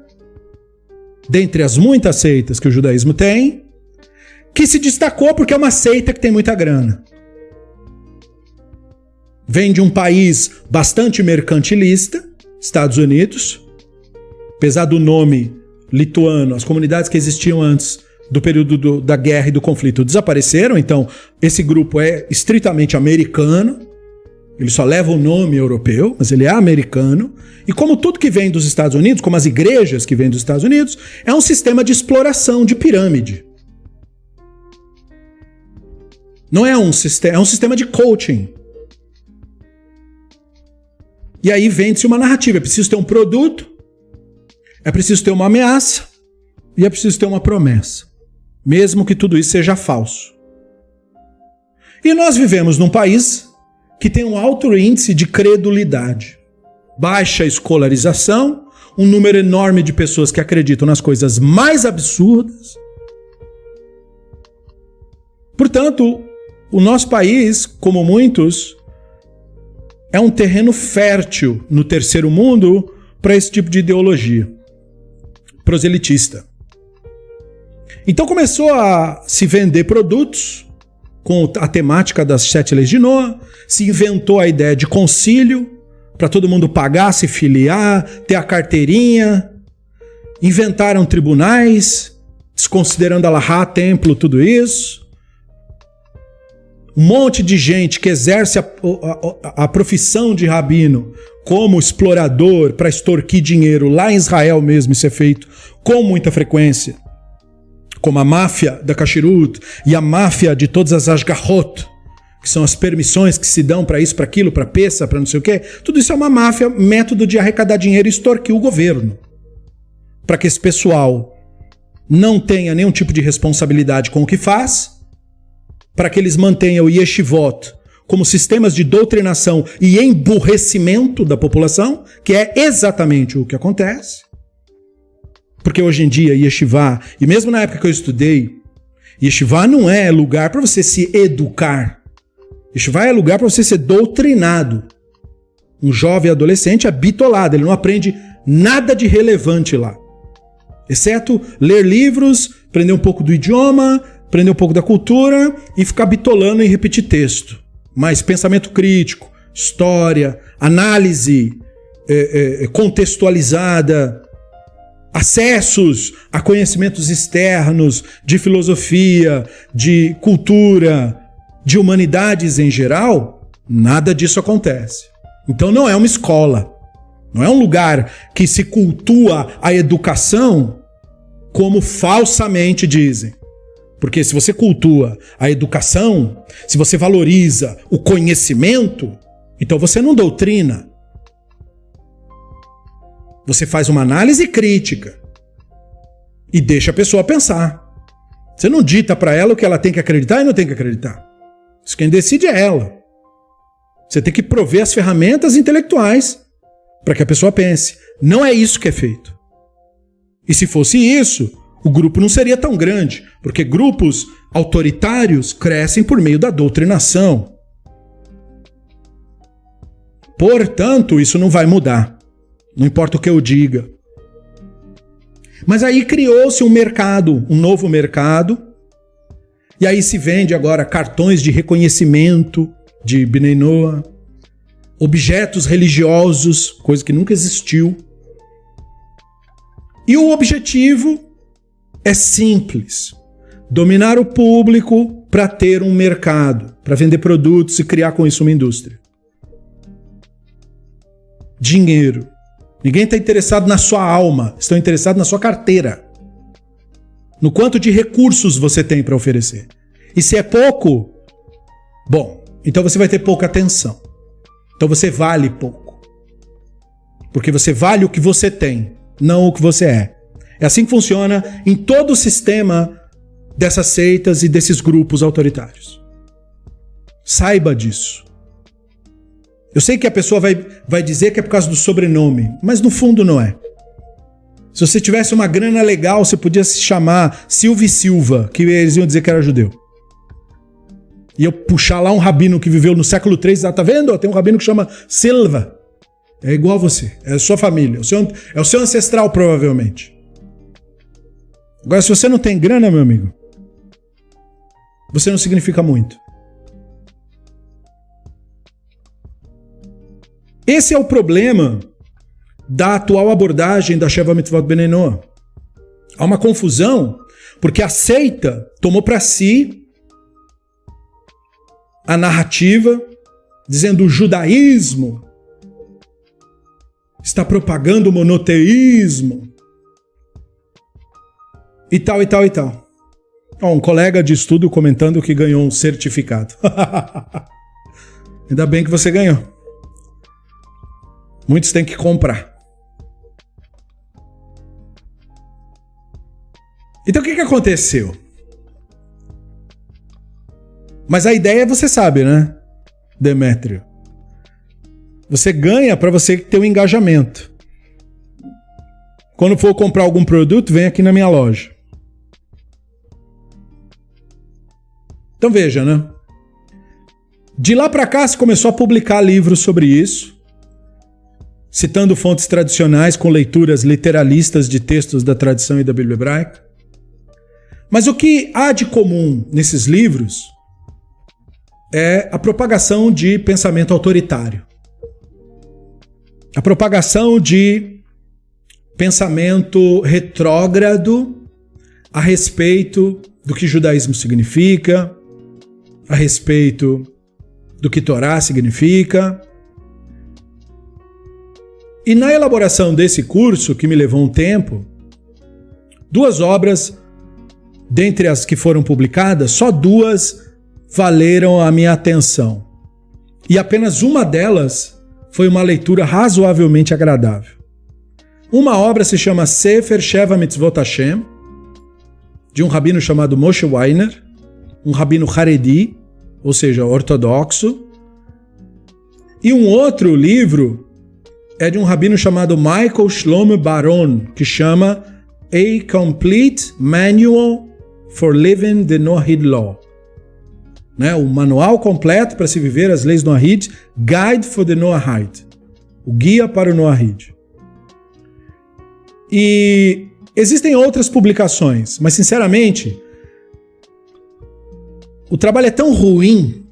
dentre as muitas seitas que o judaísmo tem, que se destacou porque é uma seita que tem muita grana. Vem de um país bastante mercantilista, Estados Unidos. Apesar do nome lituano, as comunidades que existiam antes do período do, da guerra e do conflito desapareceram, então esse grupo é estritamente americano. Ele só leva o nome europeu, mas ele é americano. E como tudo que vem dos Estados Unidos, como as igrejas que vêm dos Estados Unidos, é um sistema de exploração, de pirâmide. Não é um sistema, é um sistema de coaching. E aí vende-se uma narrativa. É preciso ter um produto, é preciso ter uma ameaça e é preciso ter uma promessa. Mesmo que tudo isso seja falso. E nós vivemos num país que tem um alto índice de credulidade, baixa escolarização, um número enorme de pessoas que acreditam nas coisas mais absurdas. Portanto, o nosso país, como muitos, é um terreno fértil no terceiro mundo para esse tipo de ideologia proselitista. Então começou a se vender produtos com a temática das sete leis de Noah, se inventou a ideia de concílio para todo mundo pagar, se filiar, ter a carteirinha, inventaram tribunais, desconsiderando Alahá, templo, tudo isso um monte de gente que exerce a, a, a profissão de rabino como explorador para extorquir dinheiro lá em Israel mesmo, isso é feito com muita frequência, como a máfia da Kashrut e a máfia de todas as Ashgahot, que são as permissões que se dão para isso, para aquilo, para peça, para não sei o quê. Tudo isso é uma máfia, método de arrecadar dinheiro e extorquir o governo. Para que esse pessoal não tenha nenhum tipo de responsabilidade com o que faz para que eles mantenham o yeshivot como sistemas de doutrinação e emburrecimento da população, que é exatamente o que acontece. Porque hoje em dia, yeshivá, e mesmo na época que eu estudei, Yeshiva não é lugar para você se educar. Yeshiva é lugar para você ser doutrinado. Um jovem adolescente é bitolado, ele não aprende nada de relevante lá. Exceto ler livros, aprender um pouco do idioma, aprender um pouco da cultura e ficar bitolando e repetir texto. Mas pensamento crítico, história, análise é, é, contextualizada, acessos a conhecimentos externos de filosofia, de cultura, de humanidades em geral, nada disso acontece. Então não é uma escola, não é um lugar que se cultua a educação como falsamente dizem. Porque se você cultua a educação, se você valoriza o conhecimento, então você não doutrina. Você faz uma análise crítica e deixa a pessoa pensar. Você não dita para ela o que ela tem que acreditar e não tem que acreditar. Isso quem decide é ela. Você tem que prover as ferramentas intelectuais para que a pessoa pense. Não é isso que é feito. E se fosse isso, o grupo não seria tão grande, porque grupos autoritários crescem por meio da doutrinação. Portanto, isso não vai mudar. Não importa o que eu diga. Mas aí criou-se um mercado, um novo mercado, e aí se vende agora cartões de reconhecimento de Bnei Noah, objetos religiosos, coisa que nunca existiu. E o objetivo é simples: dominar o público para ter um mercado, para vender produtos e criar com isso uma indústria. Dinheiro. Ninguém está interessado na sua alma, estão interessados na sua carteira. No quanto de recursos você tem para oferecer. E se é pouco, bom, então você vai ter pouca atenção. Então você vale pouco. Porque você vale o que você tem, não o que você é. É assim que funciona em todo o sistema dessas seitas e desses grupos autoritários. Saiba disso. Eu sei que a pessoa vai, vai dizer que é por causa do sobrenome, mas no fundo não é. Se você tivesse uma grana legal, você podia se chamar Silvio Silva, que eles iam dizer que era judeu. E eu puxar lá um rabino que viveu no século III, ah, tá vendo? Tem um rabino que chama Silva. É igual a você, é a sua família, é o seu, é o seu ancestral, provavelmente. Agora, se você não tem grana, meu amigo, você não significa muito. Esse é o problema da atual abordagem da Sheva Mitzvot Benenoa. Há uma confusão, porque a seita tomou para si a narrativa dizendo o judaísmo está propagando o monoteísmo e tal e tal e tal. um colega de estudo comentando que ganhou um certificado. Ainda bem que você ganhou. Muitos têm que comprar. Então o que, que aconteceu? Mas a ideia você sabe, né, Demétrio? Você ganha para você ter um engajamento. Quando for comprar algum produto, vem aqui na minha loja. Então veja, né? De lá para cá se começou a publicar livros sobre isso citando fontes tradicionais com leituras literalistas de textos da tradição e da Bíblia hebraica. Mas o que há de comum nesses livros é a propagação de pensamento autoritário. A propagação de pensamento retrógrado a respeito do que judaísmo significa, a respeito do que Torá significa, e na elaboração desse curso, que me levou um tempo, duas obras, dentre as que foram publicadas, só duas valeram a minha atenção. E apenas uma delas foi uma leitura razoavelmente agradável. Uma obra se chama Sefer Sheva Mitzvot Hashem, de um rabino chamado Moshe Weiner, um rabino Haredi, ou seja, ortodoxo. E um outro livro é de um rabino chamado Michael Shlomo Baron, que chama A Complete Manual for Living the Noahid Law. Né? O manual completo para se viver as leis Noahid, Guide for the Noahide. O guia para o Noahid. E existem outras publicações, mas sinceramente, o trabalho é tão ruim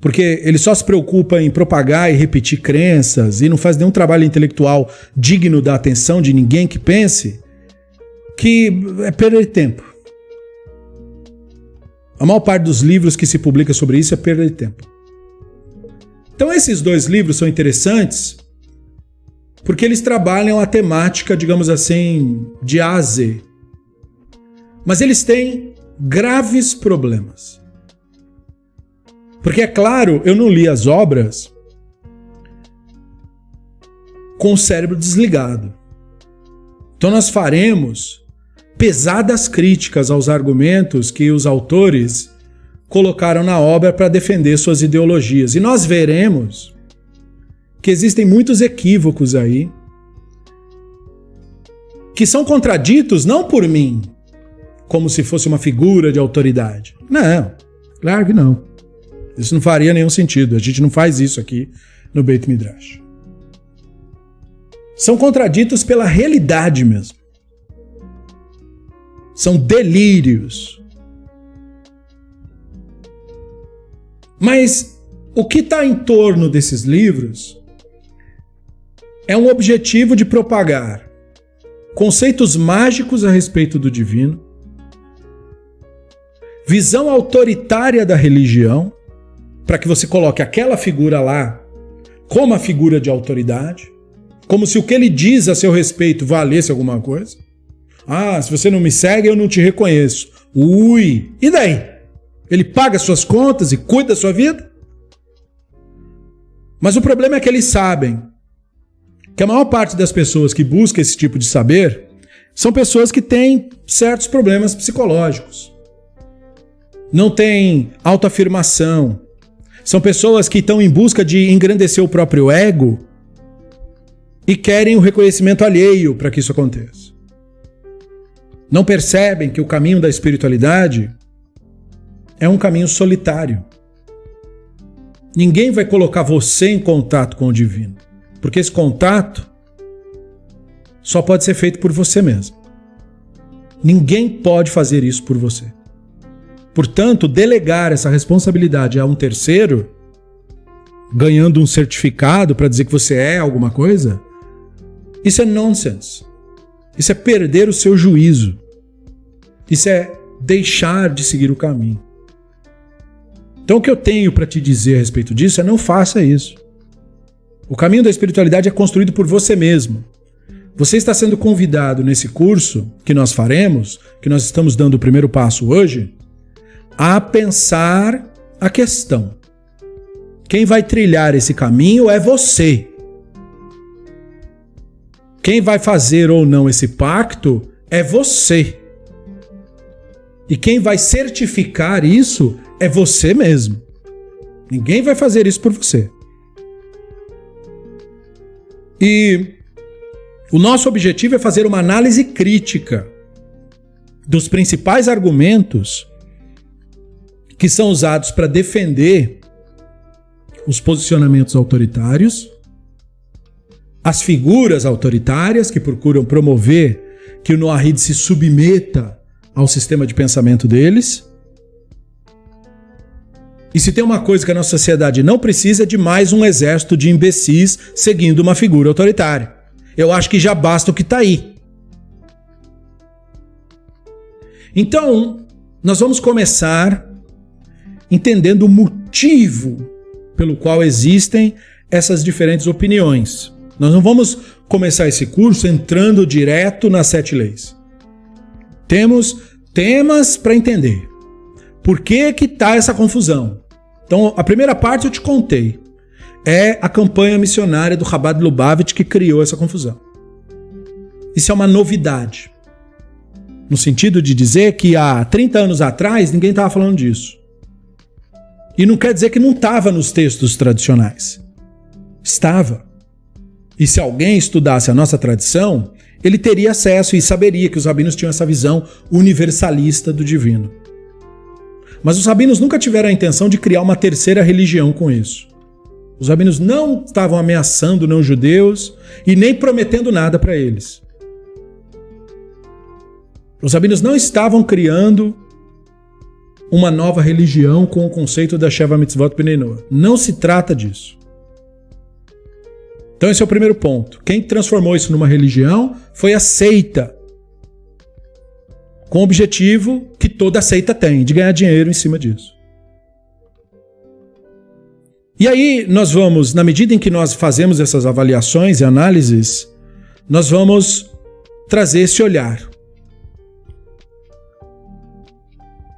porque ele só se preocupa em propagar e repetir crenças e não faz nenhum trabalho intelectual digno da atenção de ninguém que pense, que é perder tempo. A maior parte dos livros que se publica sobre isso é perda de tempo. Então esses dois livros são interessantes porque eles trabalham a temática, digamos assim, de A a Z. Mas eles têm graves problemas. Porque, é claro, eu não li as obras com o cérebro desligado. Então, nós faremos pesadas críticas aos argumentos que os autores colocaram na obra para defender suas ideologias. E nós veremos que existem muitos equívocos aí que são contraditos não por mim, como se fosse uma figura de autoridade. Não, claro que não. Isso não faria nenhum sentido. A gente não faz isso aqui no Beit Midrash. São contraditos pela realidade mesmo. São delírios. Mas o que está em torno desses livros é um objetivo de propagar conceitos mágicos a respeito do divino, visão autoritária da religião para que você coloque aquela figura lá como a figura de autoridade, como se o que ele diz a seu respeito valesse alguma coisa. Ah, se você não me segue, eu não te reconheço. Ui! E daí? Ele paga suas contas e cuida da sua vida? Mas o problema é que eles sabem que a maior parte das pessoas que busca esse tipo de saber são pessoas que têm certos problemas psicológicos. Não têm autoafirmação, são pessoas que estão em busca de engrandecer o próprio ego e querem o reconhecimento alheio para que isso aconteça. Não percebem que o caminho da espiritualidade é um caminho solitário. Ninguém vai colocar você em contato com o divino, porque esse contato só pode ser feito por você mesmo. Ninguém pode fazer isso por você. Portanto, delegar essa responsabilidade a um terceiro, ganhando um certificado para dizer que você é alguma coisa, isso é nonsense. Isso é perder o seu juízo. Isso é deixar de seguir o caminho. Então, o que eu tenho para te dizer a respeito disso é não faça isso. O caminho da espiritualidade é construído por você mesmo. Você está sendo convidado nesse curso que nós faremos, que nós estamos dando o primeiro passo hoje, a pensar a questão. Quem vai trilhar esse caminho é você. Quem vai fazer ou não esse pacto é você. E quem vai certificar isso é você mesmo. Ninguém vai fazer isso por você. E o nosso objetivo é fazer uma análise crítica dos principais argumentos que são usados para defender os posicionamentos autoritários, as figuras autoritárias que procuram promover que o Noahid se submeta ao sistema de pensamento deles. E se tem uma coisa que a nossa sociedade não precisa é de mais um exército de imbecis seguindo uma figura autoritária. Eu acho que já basta o que está aí. Então, nós vamos começar entendendo o motivo pelo qual existem essas diferentes opiniões. Nós não vamos começar esse curso entrando direto nas sete leis. Temos temas para entender. Por que que tá essa confusão? Então, a primeira parte eu te contei. É a campanha missionária do Chabad Lubavitch que criou essa confusão. Isso é uma novidade. No sentido de dizer que há 30 anos atrás ninguém estava falando disso. E não quer dizer que não estava nos textos tradicionais. Estava. E se alguém estudasse a nossa tradição, ele teria acesso e saberia que os rabinos tinham essa visão universalista do divino. Mas os rabinos nunca tiveram a intenção de criar uma terceira religião com isso. Os rabinos não estavam ameaçando não judeus e nem prometendo nada para eles. Os rabinos não estavam criando uma nova religião com o conceito da Sheva Mitzvot Benenoa. Não se trata disso. Então esse é o primeiro ponto. Quem transformou isso numa religião foi a seita. Com o objetivo que toda seita tem, de ganhar dinheiro em cima disso. E aí nós vamos, na medida em que nós fazemos essas avaliações e análises, nós vamos trazer esse olhar.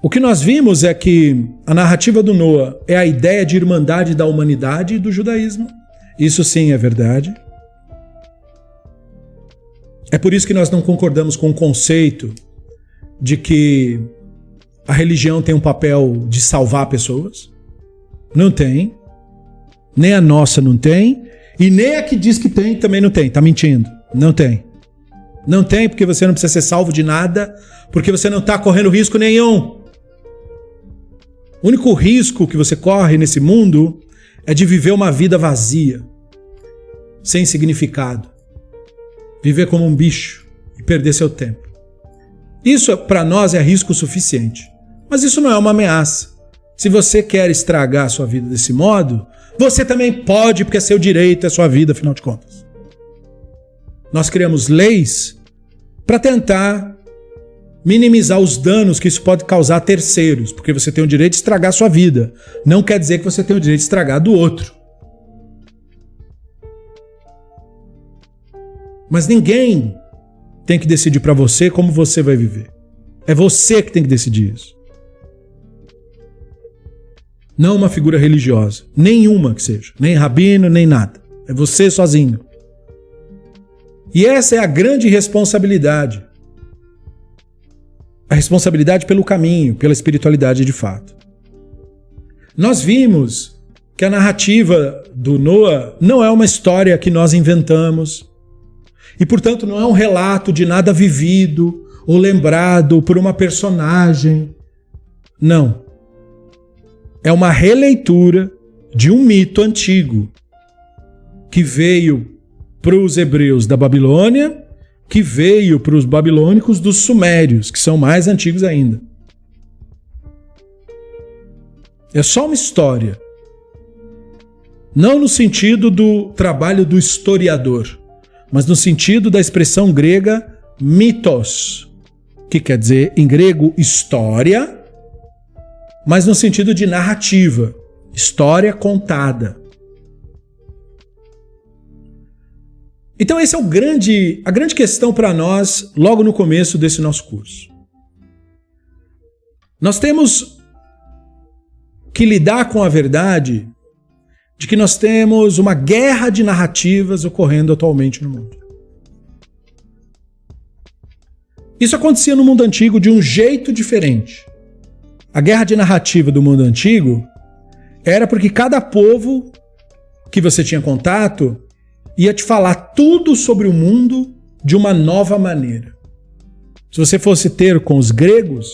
O que nós vimos é que a narrativa do Noah é a ideia de irmandade da humanidade e do judaísmo. Isso sim é verdade. É por isso que nós não concordamos com o conceito de que a religião tem um papel de salvar pessoas. Não tem. Nem a nossa não tem. E nem a que diz que tem também não tem. Tá mentindo. Não tem. Não tem porque você não precisa ser salvo de nada, porque você não está correndo risco nenhum. O único risco que você corre nesse mundo é de viver uma vida vazia, sem significado. Viver como um bicho e perder seu tempo. Isso para nós é risco suficiente. Mas isso não é uma ameaça. Se você quer estragar a sua vida desse modo, você também pode, porque é seu direito, é sua vida, afinal de contas. Nós criamos leis para tentar minimizar os danos que isso pode causar a terceiros, porque você tem o direito de estragar a sua vida. Não quer dizer que você tem o direito de estragar do outro. Mas ninguém tem que decidir para você como você vai viver. É você que tem que decidir isso. Não uma figura religiosa, nenhuma que seja, nem rabino, nem nada. É você sozinho. E essa é a grande responsabilidade a responsabilidade pelo caminho, pela espiritualidade de fato. Nós vimos que a narrativa do Noah não é uma história que nós inventamos e, portanto, não é um relato de nada vivido ou lembrado por uma personagem. Não. É uma releitura de um mito antigo que veio para os hebreus da Babilônia que veio para os babilônicos dos sumérios, que são mais antigos ainda. É só uma história. Não no sentido do trabalho do historiador, mas no sentido da expressão grega mitos, que quer dizer em grego história, mas no sentido de narrativa, história contada. Então esse é o grande, a grande questão para nós logo no começo desse nosso curso. Nós temos que lidar com a verdade de que nós temos uma guerra de narrativas ocorrendo atualmente no mundo. Isso acontecia no mundo antigo de um jeito diferente. A guerra de narrativa do mundo antigo era porque cada povo que você tinha contato ia te falar tudo sobre o mundo de uma nova maneira. Se você fosse ter com os gregos,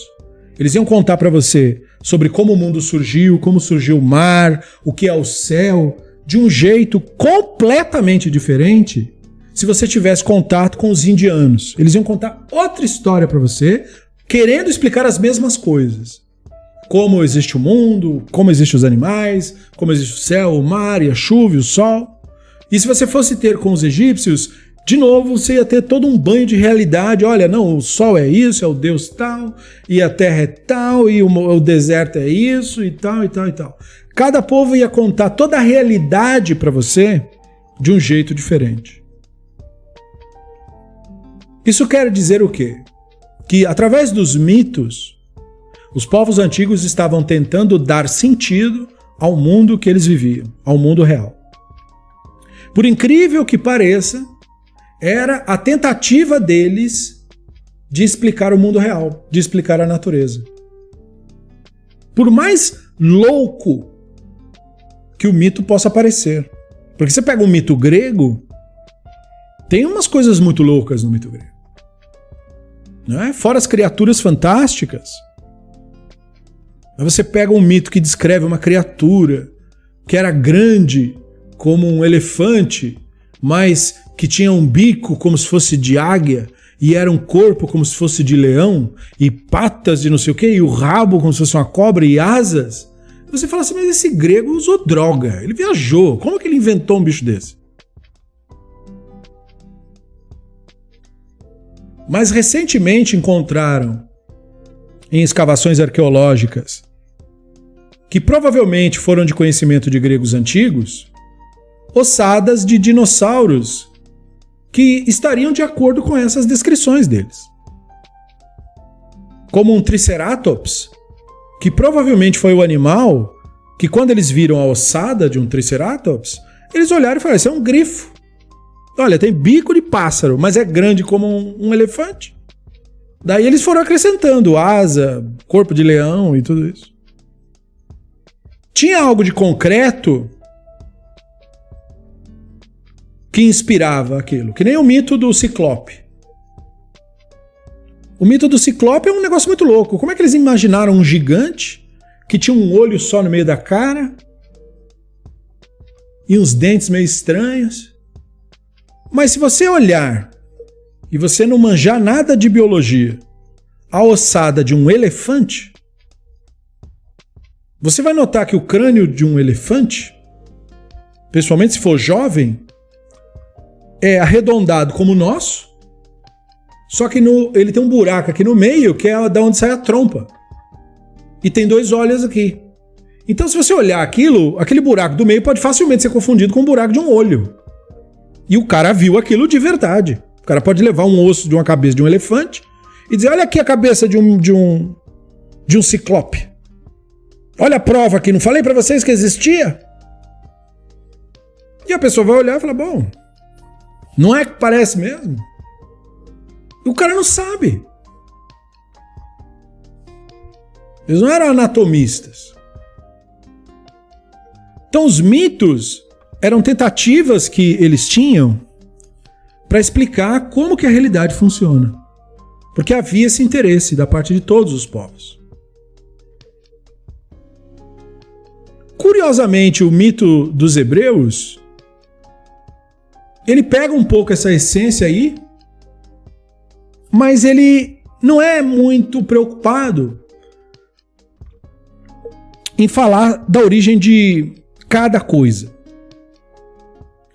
eles iam contar para você sobre como o mundo surgiu, como surgiu o mar, o que é o céu, de um jeito completamente diferente se você tivesse contato com os indianos. Eles iam contar outra história para você, querendo explicar as mesmas coisas. Como existe o mundo, como existem os animais, como existe o céu, o mar e a chuva e o sol. E se você fosse ter com os egípcios, de novo você ia ter todo um banho de realidade. Olha, não, o sol é isso, é o Deus tal, e a terra é tal, e o, deserto é isso, e tal, e tal, e tal. Cada povo ia contar toda a realidade para você de um jeito diferente. Isso quer dizer o quê? Que através dos mitos, os povos antigos estavam tentando dar sentido ao mundo que eles viviam, ao mundo real. Por incrível que pareça, era a tentativa deles de explicar o mundo real, de explicar a natureza. Por mais louco que o mito possa parecer. Porque você pega um mito grego, Tem umas coisas muito loucas no mito grego. Não é? Fora as criaturas fantásticas. Mas você pega um mito que descreve uma criatura que era grande como um elefante, mas que tinha um bico como se fosse de águia, e era um corpo como se fosse de leão, e patas de não sei o que, e o rabo como se fosse uma cobra, e asas. Você fala assim, mas esse grego usou droga, ele viajou, como que ele inventou um bicho desse? Mas recentemente encontraram em escavações arqueológicas que provavelmente foram de conhecimento de gregos antigos, ossadas de dinossauros que estariam de acordo com essas descrições deles. Como um Triceratops, que provavelmente foi o animal que, quando eles viram a ossada de um Triceratops, eles olharam e falaram: Isso é um grifo. Olha, tem bico de pássaro, mas é grande como um, um elefante. Daí eles foram acrescentando asa, corpo de leão e tudo isso. Tinha algo de concreto que inspirava aquilo, que nem o mito do Ciclope. O mito do Ciclope é um negócio muito louco. Como é que eles imaginaram um gigante que tinha um olho só no meio da cara e uns dentes meio estranhos? Mas se você olhar e você não manjar nada de biologia, a ossada de um elefante, você vai notar que o crânio de um elefante, pessoalmente se for jovem, é arredondado como o nosso, só que no, ele tem um buraco aqui no meio, que é da onde sai a trompa. E tem dois olhos aqui. Então, se você olhar aquilo, aquele buraco do meio pode facilmente ser confundido com o buraco de um olho. E o cara viu aquilo de verdade. O cara pode levar um osso de uma cabeça de um elefante e dizer: olha aqui a cabeça de um, de um, de um ciclope. Olha a prova aqui, não falei para vocês que existia? E a pessoa vai olhar e falar: bom, não é que parece mesmo? E o cara não sabe. Eles não eram anatomistas. Então, os mitos eram tentativas que eles tinham para explicar como que a realidade funciona. Porque havia esse interesse da parte de todos os povos. Curiosamente, o mito dos hebreus ele pega um pouco essa essência aí, mas ele não é muito preocupado em falar da origem de cada coisa.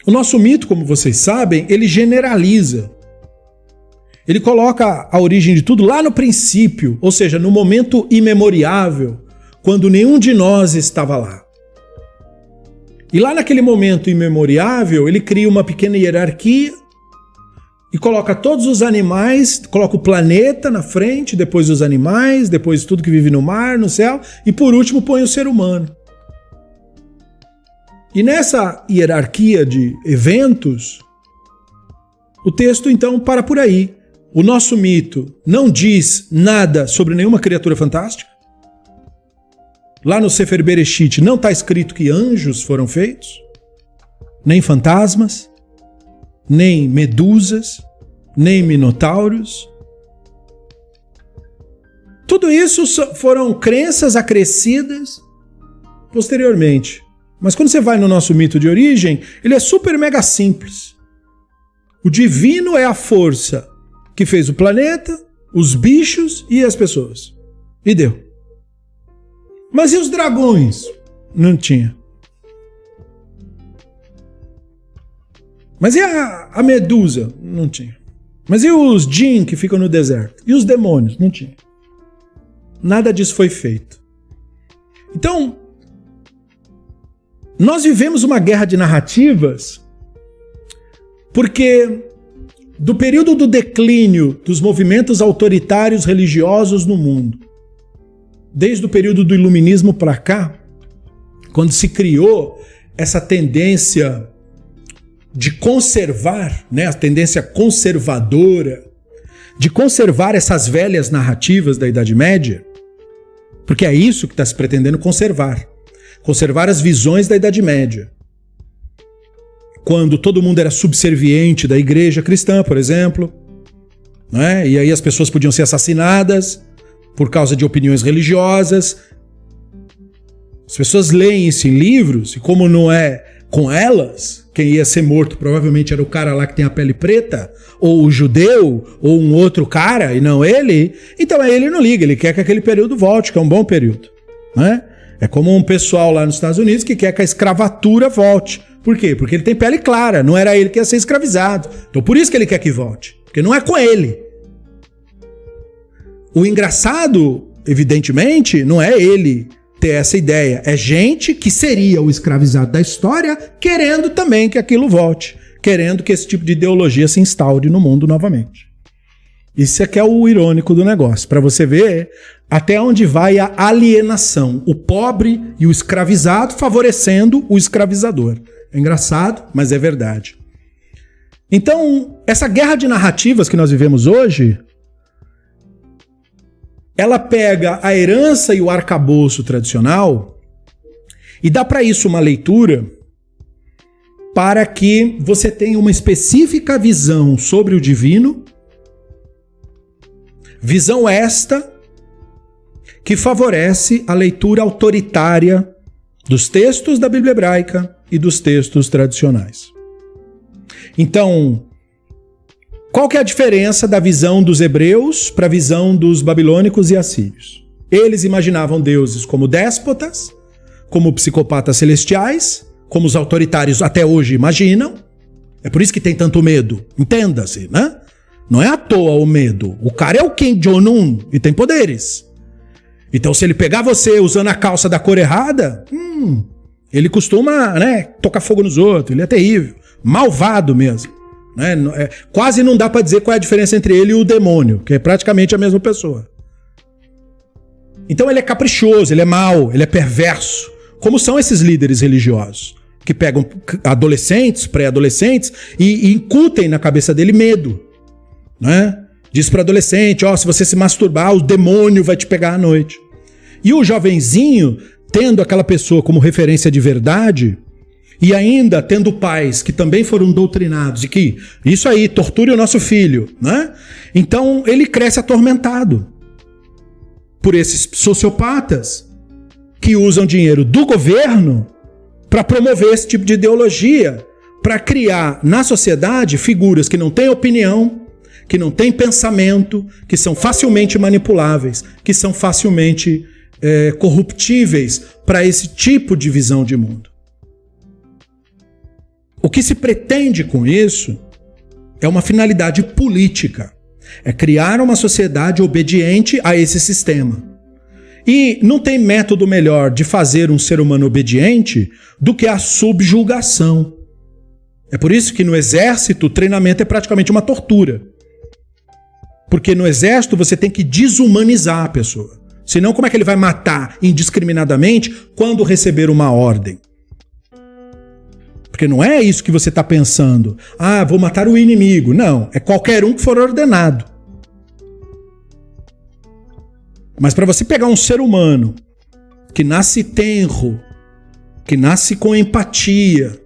O nosso mito, como vocês sabem, ele generaliza. Ele coloca a origem de tudo lá no princípio, ou seja, no momento imemoriável, quando nenhum de nós estava lá. E lá naquele momento imemoriável, ele cria uma pequena hierarquia e coloca todos os animais, coloca o planeta na frente, depois os animais, depois tudo que vive no mar, no céu, e por último põe o ser humano. E nessa hierarquia de eventos, o texto então para por aí. O nosso mito não diz nada sobre nenhuma criatura fantástica. Lá no Sefer Bereshit não está escrito que anjos foram feitos, nem fantasmas, nem medusas, nem minotauros. Tudo isso foram crenças acrescidas posteriormente. Mas quando você vai no nosso mito de origem, ele é super mega simples. O divino é a força que fez o planeta, os bichos e as pessoas. E deu. Mas e os dragões? Não tinha. Mas e a, a medusa? Não tinha. Mas e os Jin que ficam no deserto? E os demônios? Não tinha. Nada disso foi feito. Então, nós vivemos uma guerra de narrativas porque do período do declínio dos movimentos autoritários religiosos no mundo, desde o período do iluminismo para cá, quando se criou essa tendência de conservar, né, a tendência conservadora, de conservar essas velhas narrativas da Idade Média, porque é isso que está se pretendendo conservar. Conservar as visões da Idade Média. quando todo mundo era subserviente da igreja cristã, por exemplo. Né? E aí as pessoas podiam ser assassinadas por causa de opiniões religiosas. As pessoas leem isso em livros, e como não é com elas, quem ia ser morto provavelmente era o cara lá que tem a pele preta, ou o judeu, ou um outro cara, e não ele. Então aí ele não liga, ele quer que aquele período volte, que é um bom período. Né? É como um pessoal lá nos Estados Unidos que quer que a escravatura volte. Por quê? Porque ele tem pele clara, não era ele que ia ser escravizado. Então por isso que ele quer que volte, porque não é com ele. O engraçado, evidentemente, não é ele ter essa ideia, é gente que seria o escravizado da história querendo também que aquilo volte, querendo que esse tipo de ideologia se instaure no mundo novamente. Isso é que é o irônico do negócio, para você ver até onde vai a alienação, o pobre e o escravizado favorecendo o escravizador. É engraçado, mas é verdade. Então, essa guerra de narrativas que nós vivemos hoje ela pega a herança e o arcabouço tradicional e dá para isso uma leitura para que você tenha uma específica visão sobre o divino, visão esta que favorece a leitura autoritária dos textos da Bíblia hebraica e dos textos tradicionais. Então, qual que é a diferença da visão dos hebreus para a visão dos babilônicos e assírios? Eles imaginavam deuses como déspotas, como psicopatas celestiais, como os autoritários até hoje imaginam. É por isso que tem tanto medo. Entenda-se, né? Não é à toa o medo. O cara é o Kim Jong-un e tem poderes. Então, se ele pegar você usando a calça da cor errada, hum, ele costuma, né, tocar fogo nos outros. Ele é terrível. Malvado mesmo. Né? É, quase não dá para dizer qual é a diferença entre ele e o demônio, que é praticamente a mesma pessoa. Então ele é caprichoso, ele é mau, ele é perverso. Como são esses líderes religiosos? Que pegam adolescentes, pré-adolescentes e, e, incutem na cabeça dele medo. Né? Diz para adolescente: ó, oh, se você se masturbar, o demônio vai te pegar à noite. E o jovenzinho, tendo aquela pessoa como referência de verdade, e ainda tendo pais que também foram doutrinados e que isso aí torture o nosso filho, né? Então ele cresce atormentado por esses sociopatas que usam dinheiro do governo para promover esse tipo de ideologia, para criar na sociedade figuras que não têm opinião, que não têm pensamento, que são facilmente manipuláveis, que são facilmente é, corruptíveis para esse tipo de visão de mundo. O que se pretende com isso é uma finalidade política. É criar uma sociedade obediente a esse sistema. E não tem método melhor de fazer um ser humano obediente do que a subjugação. É por isso que no exército o treinamento é praticamente uma tortura. Porque no exército você tem que desumanizar a pessoa. Senão, como é que ele vai matar indiscriminadamente quando receber uma ordem? Porque não é isso que você está pensando. Ah, vou matar o inimigo. Não, é qualquer um que for ordenado. Mas para você pegar um ser humano que nasce tenro, que nasce com empatia,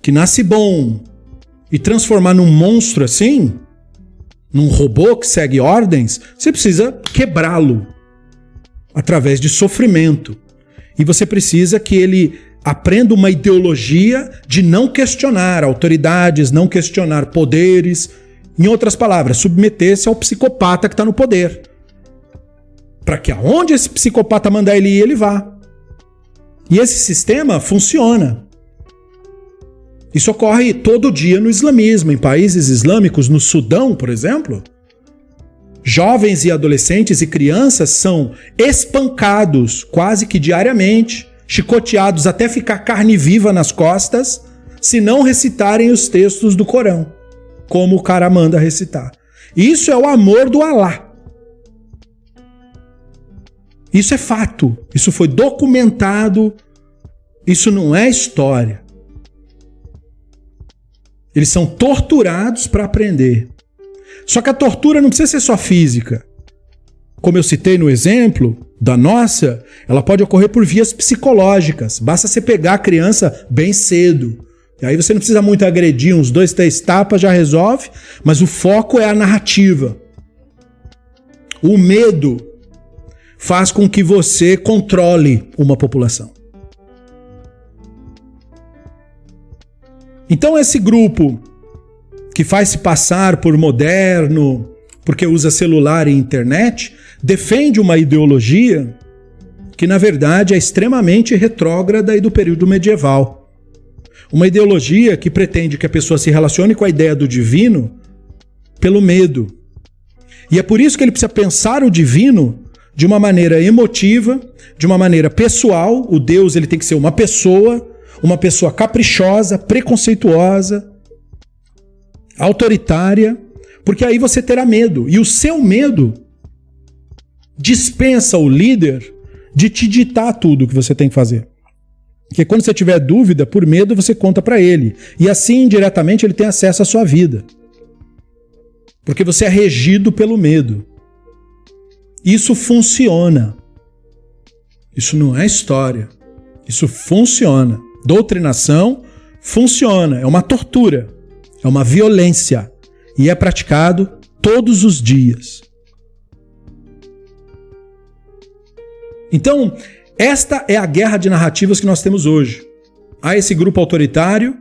que nasce bom, e transformar num monstro assim, num robô que segue ordens, você precisa quebrá-lo através de sofrimento. E você precisa que ele aprenda uma ideologia de não questionar autoridades, não questionar poderes. Em outras palavras, submeter-se ao psicopata que está no poder. Para que aonde esse psicopata mandar ele ir, ele vá. E esse sistema funciona. Isso ocorre todo dia no islamismo, em países islâmicos, no Sudão, por exemplo. Jovens e adolescentes e crianças são espancados quase que diariamente chicoteados até ficar carne viva nas costas, se não recitarem os textos do Corão, como o cara manda recitar. Isso é o amor do Alá. Isso é fato, isso foi documentado, isso não é história. Eles são torturados para aprender. Só que a tortura não precisa ser só física. Como eu citei no exemplo, da nossa, ela pode ocorrer por vias psicológicas. Basta você pegar a criança bem cedo, E aí você não precisa muito agredir, uns dois, três tapas já resolve, mas o foco é a narrativa. O medo faz com que você controle uma população. Então, esse grupo que faz se passar por moderno, porque usa celular e internet, defende uma ideologia que, na verdade, é extremamente retrógrada e do período medieval. Uma ideologia que pretende que a pessoa se relacione com a ideia do divino pelo medo. E é por isso que ele precisa pensar o divino de uma maneira emotiva, de uma maneira pessoal. O Deus ele tem que ser uma pessoa uma pessoa caprichosa, preconceituosa, autoritária, porque aí você terá medo. E o seu medo dispensa o líder de te ditar tudo o que você tem que fazer. Porque quando você tiver dúvida, por medo, você conta para ele. E assim, indiretamente, ele tem acesso à sua vida. Porque você é regido pelo medo. Isso funciona. Isso não é história. Isso funciona doutrinação funciona, é uma tortura, é uma violência e é praticado todos os dias. Então, esta é a guerra de narrativas que nós temos hoje. Há esse grupo autoritário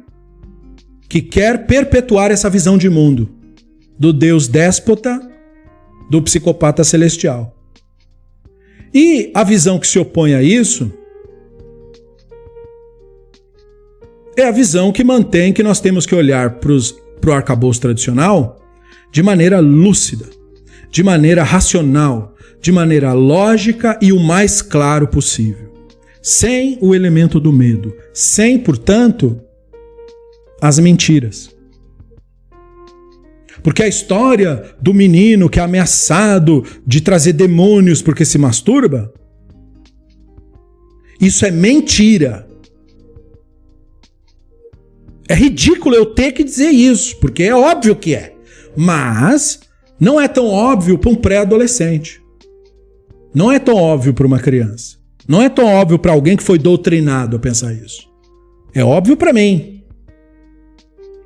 que quer perpetuar essa visão de mundo do Deus déspota, do psicopata celestial. E a visão que se opõe a isso é a visão que mantém que nós temos que olhar para o arcabouço tradicional de maneira lúcida, de maneira racional, de maneira lógica e o mais claro possível. Sem o elemento do medo, sem, portanto, as mentiras. Porque a história do menino que é ameaçado de trazer demônios porque se masturba, isso é mentira. É ridículo eu ter que dizer isso, porque é óbvio que é. Mas não é tão óbvio para um pré-adolescente. Não é tão óbvio para uma criança. Não é tão óbvio para alguém que foi doutrinado a pensar isso. É óbvio para mim.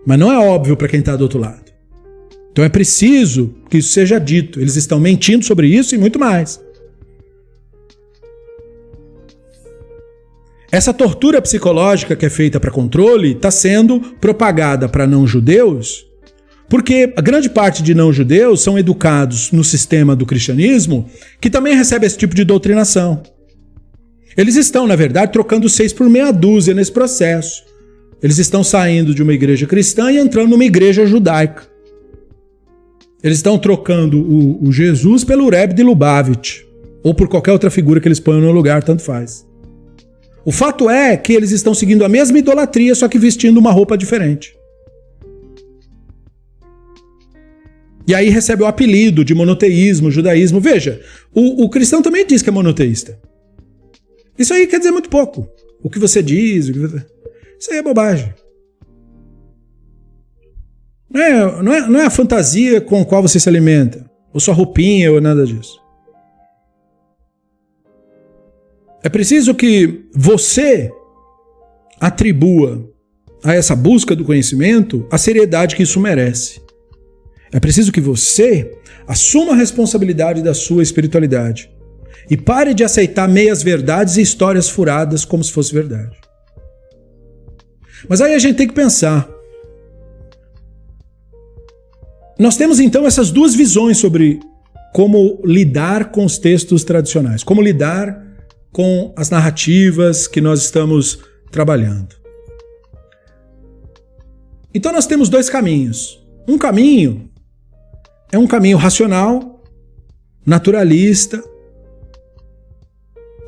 Mas não é óbvio para quem está do outro lado. Então é preciso que isso seja dito. Eles estão mentindo sobre isso e muito mais. Essa tortura psicológica que é feita para controle está sendo propagada para não-judeus, porque a grande parte de não-judeus são educados no sistema do cristianismo que também recebe esse tipo de doutrinação. Eles estão, na verdade, trocando seis por meia dúzia nesse processo. Eles estão saindo de uma igreja cristã e entrando numa igreja judaica. Eles estão trocando o, o Jesus pelo Rebbe de Lubavitch, ou por qualquer outra figura que eles ponham no lugar, tanto faz. O fato é que eles estão seguindo a mesma idolatria, só que vestindo uma roupa diferente. E aí recebe o apelido de monoteísmo, judaísmo. Veja, o, o, cristão também diz que é monoteísta. Isso aí quer dizer muito pouco. O que você diz, que você... isso aí é bobagem. Não é, não, é, não é a fantasia com a qual você se alimenta, ou sua roupinha, ou nada disso. É preciso que você atribua a essa busca do conhecimento a seriedade que isso merece. É preciso que você assuma a responsabilidade da sua espiritualidade e pare de aceitar meias verdades e histórias furadas como se fosse verdade. Mas aí a gente tem que pensar. Nós temos então essas duas visões sobre como lidar com os textos tradicionais, como lidar com as narrativas que nós estamos trabalhando. Então nós temos dois caminhos. Um caminho é um caminho racional, naturalista,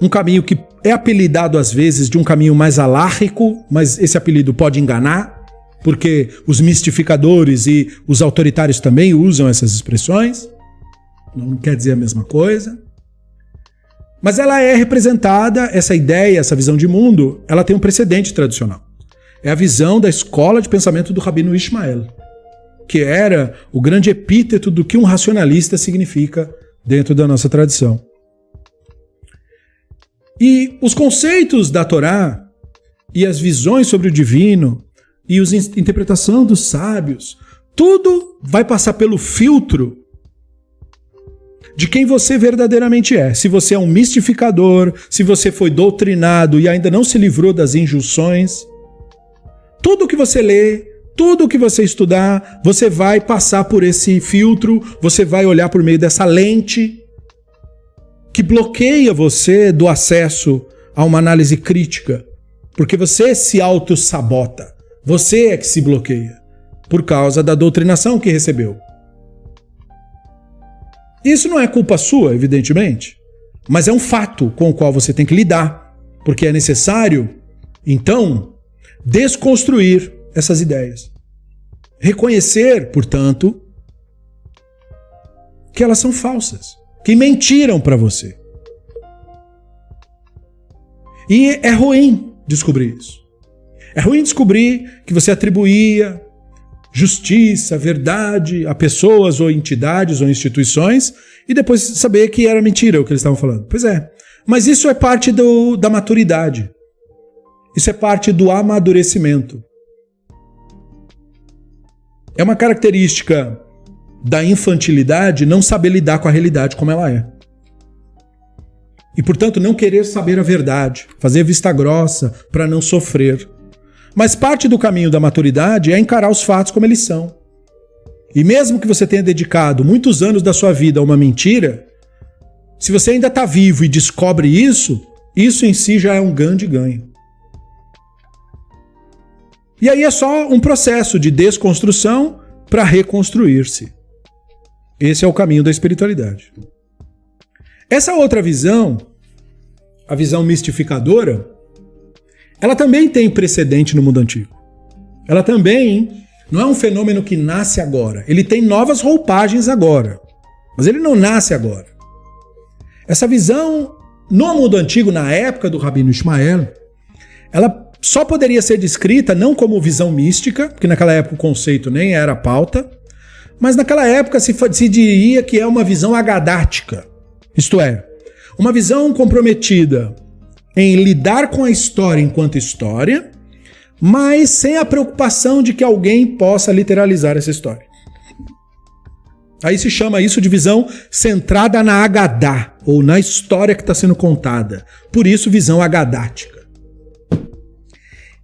um caminho que é apelidado às vezes de um caminho mais alárrico, mas esse apelido pode enganar, porque os mistificadores e os autoritários também usam essas expressões. Não quer dizer a mesma coisa. Mas ela é representada, essa ideia, essa visão de mundo, ela tem um precedente tradicional. É a visão da escola de pensamento do Rabino Ismael, que era o grande epíteto do que um racionalista significa dentro da nossa tradição. E os conceitos da Torá e as visões sobre o divino e a interpretação dos sábios, tudo vai passar pelo filtro de quem você verdadeiramente é. Se você é um mistificador, se você foi doutrinado e ainda não se livrou das injunções, tudo que você lê, tudo que você estudar, você vai passar por esse filtro, você vai olhar por meio dessa lente que bloqueia você do acesso a uma análise crítica, porque você se auto-sabota. Você é que se bloqueia por causa da doutrinação que recebeu. Isso não é culpa sua, evidentemente, mas é um fato com o qual você tem que lidar, porque é necessário, então, desconstruir essas ideias. Reconhecer, portanto, que elas são falsas, que mentiram para você. E é ruim descobrir isso. É ruim descobrir que você atribuía justiça, verdade a pessoas ou entidades ou instituições e depois saber que era mentira o que eles estavam falando. Pois é. Mas isso é parte do, da maturidade. Isso é parte do amadurecimento. É uma característica da infantilidade não saber lidar com a realidade como ela é. E, portanto, não querer saber a verdade, fazer vista grossa para não sofrer. Mas parte do caminho da maturidade é encarar os fatos como eles são. E mesmo que você tenha dedicado muitos anos da sua vida a uma mentira, se você ainda está vivo e descobre isso, isso em si já é um grande ganho. E aí é só um processo de desconstrução para reconstruir-se. Esse é o caminho da espiritualidade. Essa outra visão, a visão mistificadora, ela também tem precedente no mundo antigo. Ela também não é um fenômeno que nasce agora. Ele tem novas roupagens agora. Mas ele não nasce agora. Essa visão no mundo antigo, na época do Rabino Ismael, ela só poderia ser descrita não como visão mística, porque naquela época o conceito nem era pauta, mas naquela época se, se diria que é uma visão agadática, isto é, uma visão comprometida em lidar com a história enquanto história, mas sem a preocupação de que alguém possa literalizar essa história. Aí se chama isso de visão centrada na Agadá, ou na história que está sendo contada. Por isso, visão agadática.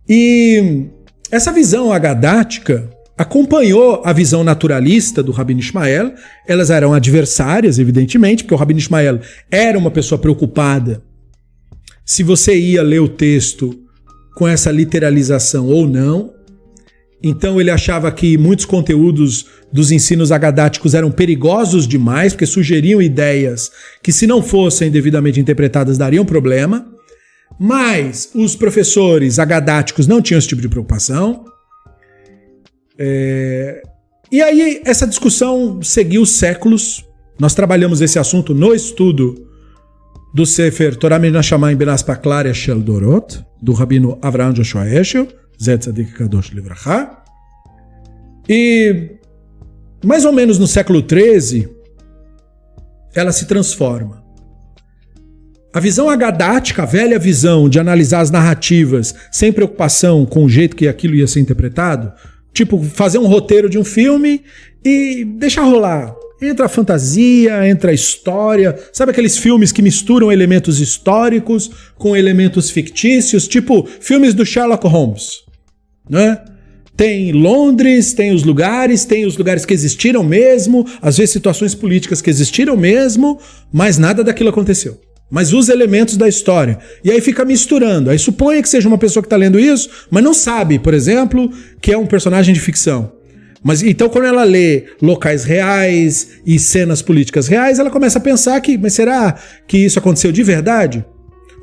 E essa visão agadática acompanhou a visão naturalista do Rabino Ismael. Elas eram adversárias, evidentemente, porque o Rabino Ismael era uma pessoa preocupada se você ia ler o texto com essa literalização ou não. Então ele achava que muitos conteúdos dos ensinos agadáticos eram perigosos demais, porque sugeriam ideias que, se não fossem devidamente interpretadas, dariam problema. Mas os professores agadáticos não tinham esse tipo de preocupação. É... E aí essa discussão seguiu séculos. Nós trabalhamos esse assunto no estudo do Sefer Torah Menashamayim Ben Aspaklaria Shel Dorot, do Rabino Avraham Joshua Eshel, Zetzadik Kadosh Livracha. E mais ou menos no século XIII, ela se transforma. A visão agadática, a velha visão de analisar as narrativas sem preocupação com o jeito que aquilo ia ser interpretado, tipo fazer um roteiro de um filme e deixar rolar. Entra a fantasia, entra a história. Sabe aqueles filmes que misturam elementos históricos com elementos fictícios, tipo filmes do Sherlock Holmes, né? Tem Londres, tem os lugares, tem os lugares que existiram mesmo, às vezes situações políticas que existiram mesmo, mas nada daquilo aconteceu mas usa elementos da história. E aí fica misturando. Aí suponha que seja uma pessoa que está lendo isso, mas não sabe, por exemplo, que é um personagem de ficção. Mas então, quando ela lê locais reais e cenas políticas reais, ela começa a pensar que, mas será que isso aconteceu de verdade?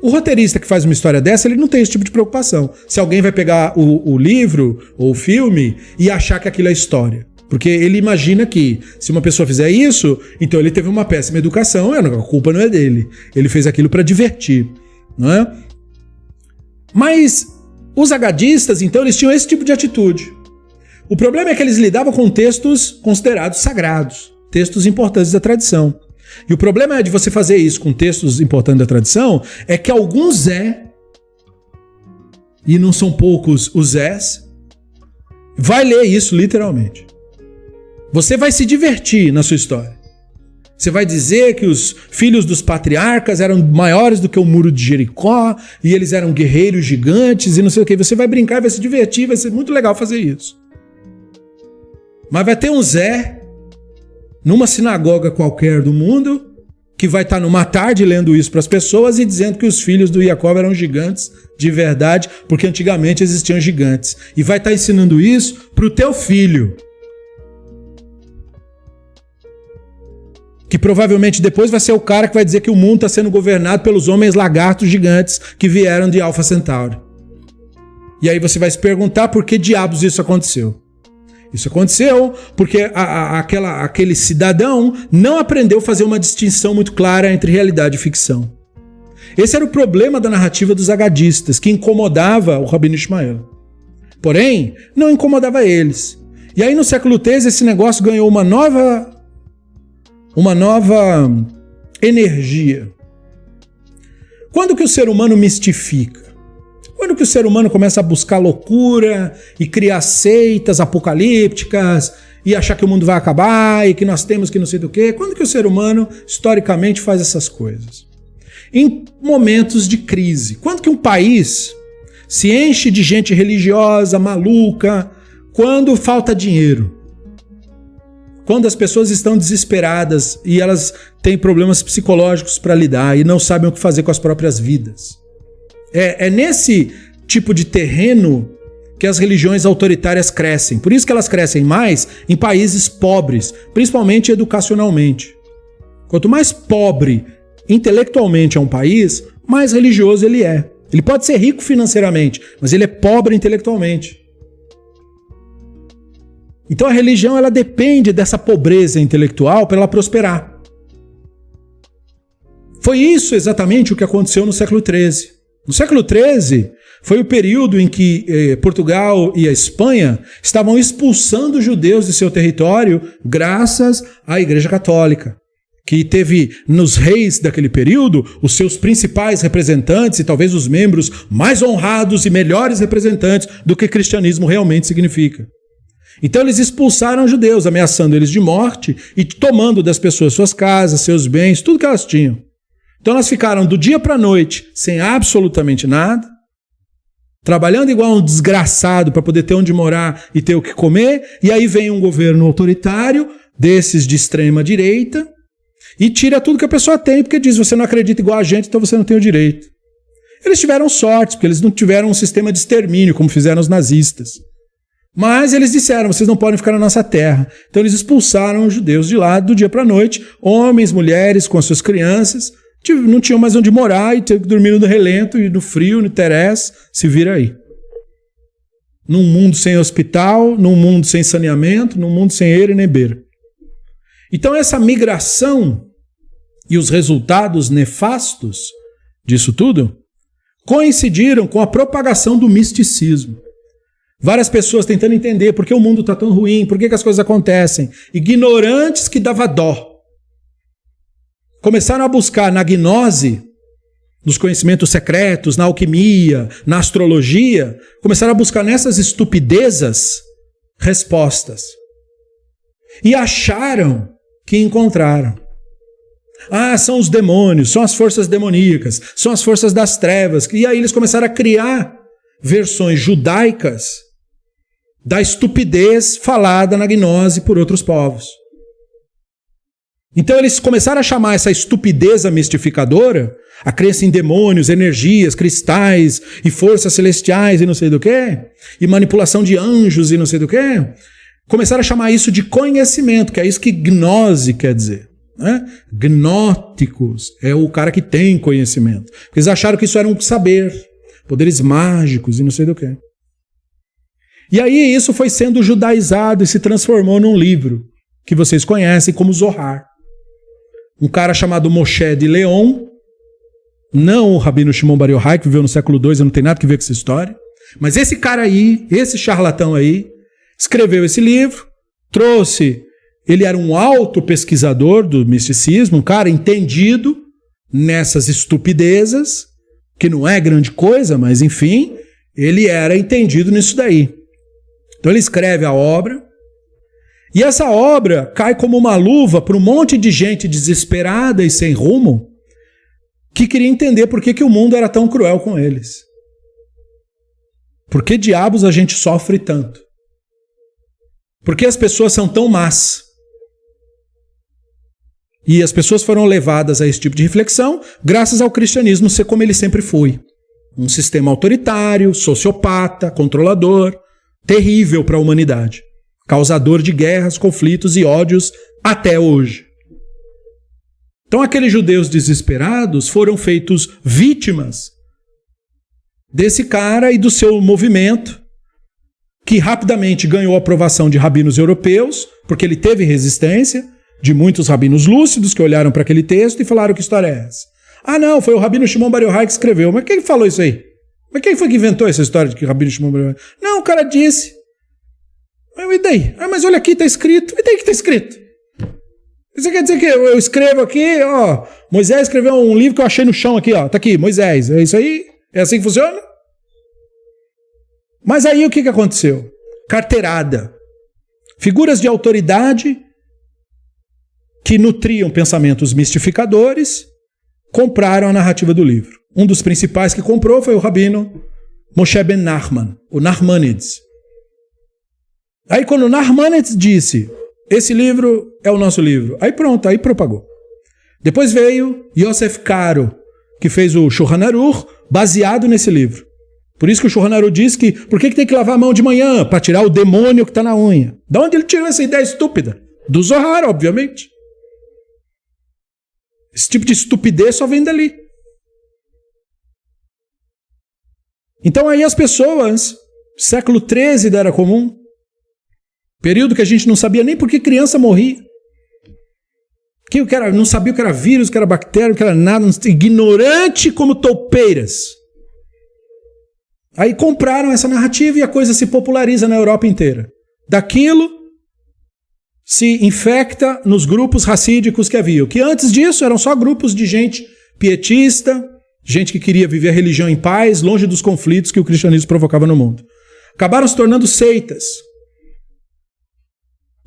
O roteirista que faz uma história dessa, ele não tem esse tipo de preocupação. Se alguém vai pegar o, o livro ou o filme e achar que aquilo é história. Porque ele imagina que se uma pessoa fizer isso, então ele teve uma péssima educação, a culpa não é dele. Ele fez aquilo para divertir, não é? Mas os agadistas, então, eles tinham esse tipo de atitude. O problema é que eles lidavam com textos considerados sagrados, textos importantes da tradição. E o problema é de você fazer isso com textos importantes da tradição é que alguns Zé, e não são poucos os Zés, Vai ler isso literalmente. Você vai se divertir na sua história. Você vai dizer que os filhos dos patriarcas eram maiores do que o muro de Jericó e eles eram guerreiros gigantes e não sei o que. Você vai brincar, vai se divertir, vai ser muito legal fazer isso. Mas vai ter um Zé numa sinagoga qualquer do mundo que vai estar numa tarde lendo isso para as pessoas e dizendo que os filhos do Jacob eram gigantes de verdade, porque antigamente existiam gigantes. E vai estar ensinando isso para o teu filho. Que provavelmente depois vai ser o cara que vai dizer que o mundo está sendo governado pelos homens lagartos gigantes que vieram de Alpha Centauri. E aí você vai se perguntar por que diabos isso aconteceu. Isso aconteceu porque a, a, aquela, aquele cidadão não aprendeu a fazer uma distinção muito clara entre realidade e ficção. Esse era o problema da narrativa dos agadistas, que incomodava o Rabino Ismael. Porém, não incomodava eles. E aí no século XIII esse negócio ganhou uma nova uma nova energia. Quando que o ser humano mistifica? Quando que o ser humano começa a buscar loucura e criar seitas apocalípticas e achar que o mundo vai acabar e que nós temos que não sei do que? Quando que o ser humano historicamente faz essas coisas? Em momentos de crise. Quando que um país se enche de gente religiosa, maluca, quando falta dinheiro? Quando as pessoas estão desesperadas e elas têm problemas psicológicos para lidar e não sabem o que fazer com as próprias vidas. É, é nesse tipo de terreno que as religiões autoritárias crescem. Por isso que elas crescem mais em países pobres, principalmente educacionalmente. Quanto mais pobre intelectualmente é um país, mais religioso ele é. Ele pode ser rico financeiramente, mas ele é pobre intelectualmente. Então a religião ela depende dessa pobreza intelectual para ela prosperar. Foi isso exatamente o que aconteceu no século XIII. No século XIII, foi o período em que eh, Portugal e a Espanha estavam expulsando judeus de seu território graças à Igreja Católica, que teve nos reis daquele período os seus principais representantes e talvez os membros mais honrados e melhores representantes do que cristianismo realmente significa. Então eles expulsaram judeus, ameaçando eles de morte e tomando das pessoas suas casas, seus bens, tudo que elas tinham. Então elas ficaram do dia para a noite sem absolutamente nada, trabalhando igual um desgraçado para poder ter onde morar e ter o que comer, e aí vem um governo autoritário, desses de extrema direita, e tira tudo que a pessoa tem, porque diz: você não acredita igual a gente, então você não tem o direito. Eles tiveram sorte, porque eles não tiveram um sistema de extermínio, como fizeram os nazistas. Mas eles disseram: vocês não podem ficar na nossa terra. Então eles expulsaram os judeus de lá do dia para a noite, homens, mulheres, com as suas crianças, não tinham mais onde morar e dormindo no relento e no frio, no Terés, se vira aí. Num mundo sem hospital, num mundo sem saneamento, num mundo sem eira e nem beira. Então essa migração e os resultados nefastos disso tudo coincidiram com a propagação do misticismo. Várias pessoas tentando entender por que o mundo está tão ruim, por que, que as coisas acontecem. Ignorantes que dava dó começaram a buscar na gnose, nos conhecimentos secretos, na alquimia, na astrologia, começaram a buscar nessas estupidezas respostas. E acharam que encontraram. Ah, são os demônios, são as forças demoníacas, são as forças das trevas. E aí eles começaram a criar versões judaicas da estupidez falada na gnose por outros povos. Então eles começaram a chamar essa estupidez mistificadora, a crença em demônios, energias, cristais e forças celestiais e não sei do que, e manipulação de anjos e não sei do que, começaram a chamar isso de conhecimento, que é isso que gnose quer dizer. Né? Gnóticos é o cara que tem conhecimento. Eles acharam que isso era um saber, poderes mágicos e não sei do que. E aí isso foi sendo judaizado e se transformou num livro que vocês conhecem como Zohar um cara chamado Moshe de Leon, não o Rabino Shimon Bar Yochai, que viveu no século II, não tem nada a ver com essa história, mas esse cara aí, esse charlatão aí, escreveu esse livro, trouxe, ele era um alto pesquisador do misticismo, um cara entendido nessas estupidezas, que não é grande coisa, mas enfim, ele era entendido nisso daí. Então ele escreve a obra, e essa obra cai como uma luva para um monte de gente desesperada e sem rumo que queria entender por que, que o mundo era tão cruel com eles. Por que diabos a gente sofre tanto? Por que as pessoas são tão más? E as pessoas foram levadas a esse tipo de reflexão graças ao cristianismo ser como ele sempre foi. Um sistema autoritário, sociopata, controlador, terrível para a humanidade, causador de guerras, conflitos e ódios até hoje. Então, aqueles judeus desesperados foram feitos vítimas desse cara e do seu movimento, que rapidamente ganhou a aprovação de rabinos europeus, porque ele teve resistência de muitos rabinos lúcidos que olharam para aquele texto e falaram que história é essa. Ah, não, foi o rabino Shimon Bar Yochai que escreveu. Mas quem falou isso aí? Mas quem foi que inventou essa história de que rabino Shimon Bar? Não, o cara disse. Mas e daí? Ah, mas olha aqui, está escrito. E daí que está escrito? Isso quer dizer que eu escrevo aqui, ó, Moisés escreveu um livro que eu achei no chão aqui, ó, tá aqui, Moisés. É isso aí? É assim que funciona? Mas aí o que, que aconteceu? Carteirada. Figuras de autoridade que nutriam pensamentos mistificadores compraram a narrativa do livro. Um dos principais que comprou foi o rabino Moshe ben Nachman, o Nachmanides. Aí quando o Nachmanides disse, esse livro é o nosso livro, aí pronto, aí propagou. Depois veio Yosef Karo, que fez o Shulchan Aruch, baseado nesse livro. Por isso que o Shulchan diz que por que, que tem que lavar a mão de manhã? Para tirar o demônio que está na unha. Da onde ele tirou essa ideia estúpida? Do Zohar, obviamente. Esse tipo de estupidez só vem dali. Então aí as pessoas, século XIII da Era Comum, período que a gente não sabia nem por que criança morria. Que cara não sabia o que era vírus, o que era bactéria, o que era nada, ignorante como toupeiras. Aí compraram essa narrativa e a coisa se populariza na Europa inteira. Daquilo se infecta nos grupos racídicos que haviam, que antes disso eram só grupos de gente pietista, gente que queria viver a religião em paz, longe dos conflitos que o cristianismo provocava no mundo. Acabaram se tornando seitas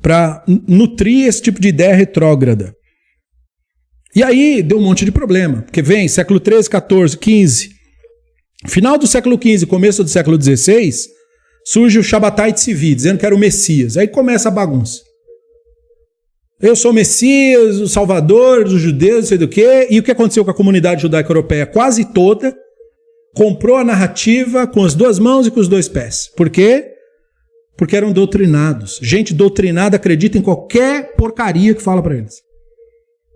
para nutrir esse tipo de ideia retrógrada. E aí deu um monte de problema, porque vem século 13, 14, 15, final do século 15, começo do século 16, surge o Shabbatai Tzvi, dizendo que era o Messias. Aí começa a bagunça. Eu sou o Messias, o Salvador dos judeus, não sei do quê. E o que aconteceu com a comunidade judaica europeia? Quase toda comprou a narrativa com as duas mãos e com os dois pés. Por quê? Porque eram doutrinados. Gente doutrinada acredita em qualquer porcaria que fala para eles.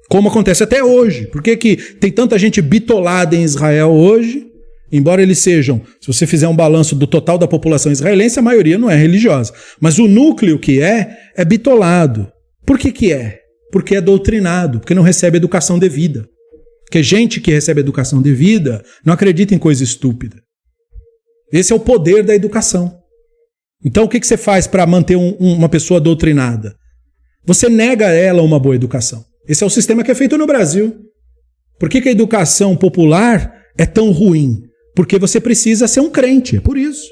Como acontece até hoje. Por que, que tem tanta gente bitolada em Israel hoje? Embora eles sejam, se você fizer um balanço do total da população israelense, a maioria não é religiosa. Mas o núcleo que é, é bitolado. Por que, que é? Porque é doutrinado, porque não recebe educação devida. Porque gente que recebe educação devida não acredita em coisa estúpida. Esse é o poder da educação. Então o que, que você faz para manter um, uma pessoa doutrinada? Você nega a ela uma boa educação. Esse é o sistema que é feito no Brasil. Por que, que a educação popular é tão ruim? Porque você precisa ser um crente, é por isso.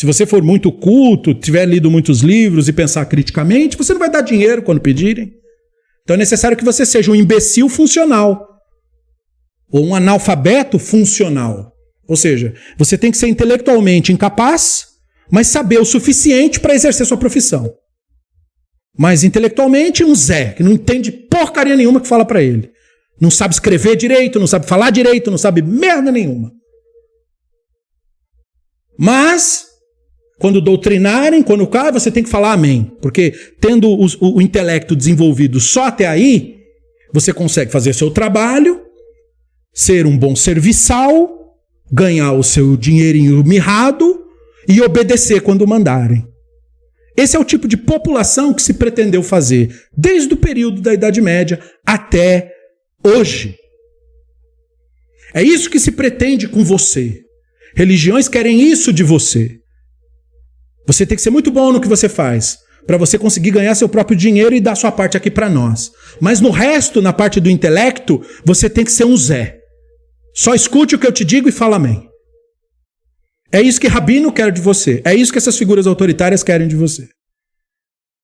Se você for muito culto, tiver lido muitos livros e pensar criticamente, você não vai dar dinheiro quando pedirem. Então é necessário que você seja um imbecil funcional ou um analfabeto funcional. Ou seja, você tem que ser intelectualmente incapaz, mas saber o suficiente para exercer sua profissão. Mas intelectualmente um Zé, que não entende porcaria nenhuma que fala para ele. Não sabe escrever direito, não sabe falar direito, não sabe merda nenhuma. Mas quando doutrinarem, quando cai, você tem que falar amém. Porque tendo o, o, o intelecto desenvolvido só até aí, você consegue fazer seu trabalho, ser um bom serviçal, ganhar o seu dinheirinho mirrado e obedecer quando mandarem. Esse é o tipo de população que se pretendeu fazer desde o período da Idade Média até hoje. É isso que se pretende com você. Religiões querem isso de você. Você tem que ser muito bom no que você faz para você conseguir ganhar seu próprio dinheiro e dar sua parte aqui para nós. Mas no resto, na parte do intelecto, você tem que ser um Zé. Só escute o que eu te digo e fala amém. É isso que Rabino quer de você. É isso que essas figuras autoritárias querem de você.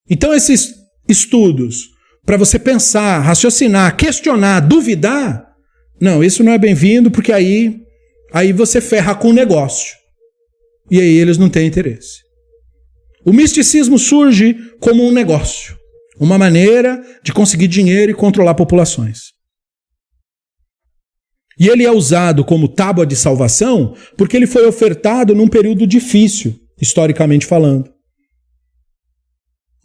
Então, esses estudos, para você pensar, raciocinar, questionar, duvidar, não, isso não é bem-vindo, porque aí, aí você ferra com o negócio. E aí eles não têm interesse. O misticismo surge como um negócio, uma maneira de conseguir dinheiro e controlar populações. E ele é usado como tábua de salvação porque ele foi ofertado num período difícil, historicamente falando.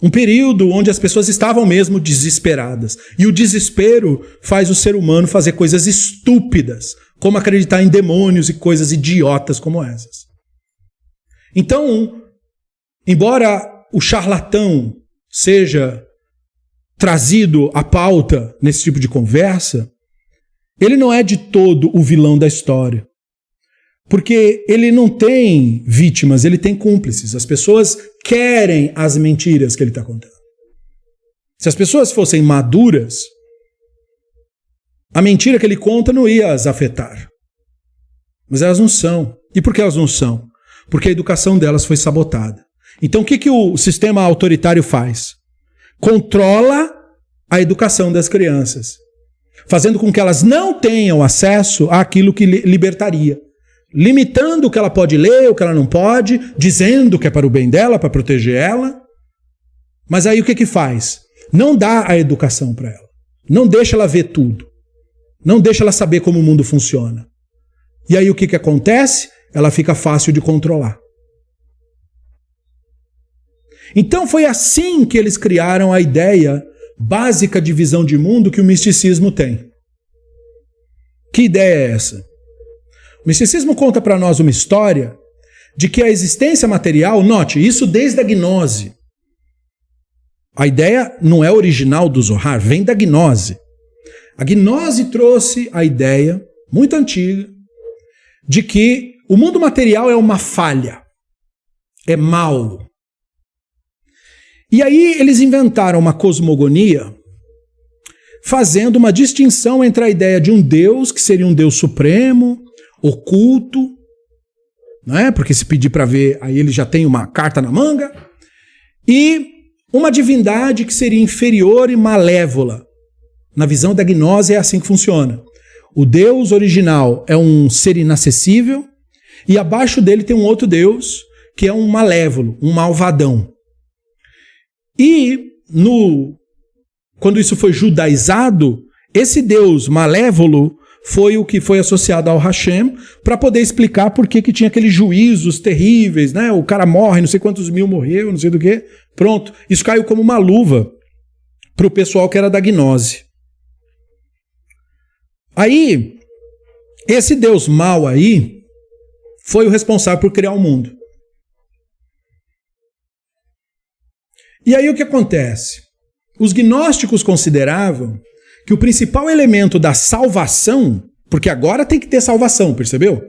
Um período onde as pessoas estavam mesmo desesperadas. E o desespero faz o ser humano fazer coisas estúpidas, como acreditar em demônios e coisas idiotas como essas. Então, embora o charlatão seja trazido à pauta nesse tipo de conversa, ele não é de todo o vilão da história. Porque ele não tem vítimas, ele tem cúmplices. As pessoas querem as mentiras que ele está contando. Se as pessoas fossem maduras, a mentira que ele conta não ia as afetar. Mas elas não são. E por que elas não são? Porque a educação delas foi sabotada. Então o que, que o sistema autoritário faz? Controla a educação das crianças fazendo com que elas não tenham acesso àquilo que libertaria. Limitando o que ela pode ler, o que ela não pode, dizendo que é para o bem dela, para proteger ela. Mas aí o que que faz? Não dá a educação para ela. Não deixa ela ver tudo. Não deixa ela saber como o mundo funciona. E aí o que que acontece? Ela fica fácil de controlar. Então foi assim que eles criaram a ideia básica de visão de mundo que o misticismo tem. Que ideia é essa? O misticismo conta para nós uma história de que a existência material, note, isso desde a gnose. A ideia não é original do Zohar, vem da gnose. A gnose trouxe a ideia, muito antiga, de que o mundo material é uma falha, é mal, e aí eles inventaram uma cosmogonia fazendo uma distinção entre a ideia de um Deus, que seria um Deus supremo, oculto, não é? Porque se pedir para ver, aí ele já tem uma carta na manga, e uma divindade que seria inferior e malévola. Na visão da gnose é assim que funciona. O Deus original é um ser inacessível e abaixo dele tem um outro Deus que é um malévolo, um malvadão. E no quando isso foi judaizado, esse deus malévolo foi o que foi associado ao Hashem para poder explicar por que, que tinha aqueles juízos terríveis, né? O cara morre, não sei quantos mil morreu, não sei do que. Pronto. Isso caiu como uma luva para o pessoal que era da gnose. Aí, esse Deus mal aí foi o responsável por criar o mundo. E aí o que acontece? Os gnósticos consideravam que o principal elemento da salvação, porque agora tem que ter salvação, percebeu?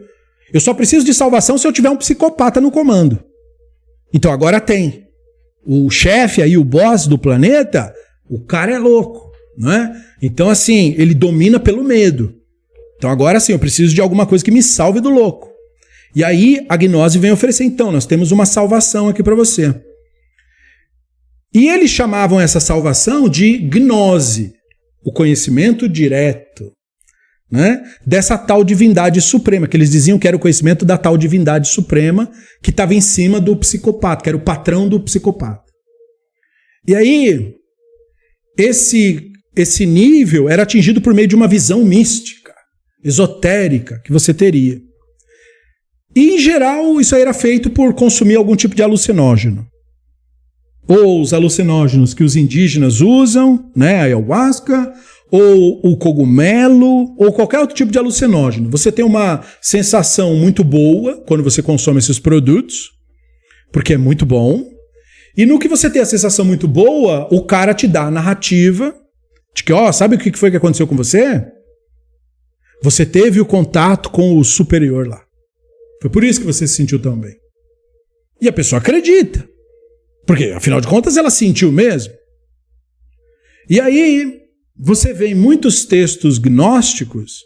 Eu só preciso de salvação se eu tiver um psicopata no comando. Então agora tem. O chefe aí, o boss do planeta, o cara é louco, não é? Então assim, ele domina pelo medo. Então agora sim, eu preciso de alguma coisa que me salve do louco. E aí a gnose vem oferecer, então, nós temos uma salvação aqui para você. E eles chamavam essa salvação de gnose, o conhecimento direto, né? dessa tal divindade suprema, que eles diziam que era o conhecimento da tal divindade suprema que estava em cima do psicopata, que era o patrão do psicopata. E aí, esse, esse nível era atingido por meio de uma visão mística, esotérica, que você teria. E, em geral, isso era feito por consumir algum tipo de alucinógeno ou os alucinógenos que os indígenas usam, né, a ayahuasca, ou o cogumelo, ou qualquer outro tipo de alucinógeno. Você tem uma sensação muito boa quando você consome esses produtos, porque é muito bom. E no que você tem a sensação muito boa, o cara te dá a narrativa de que, ó, sabe o que foi que aconteceu com você? Você teve o contato com o superior lá. Foi por isso que você se sentiu tão bem. E a pessoa acredita. Porque, afinal de contas, ela sentiu mesmo. E aí, você vê em muitos textos gnósticos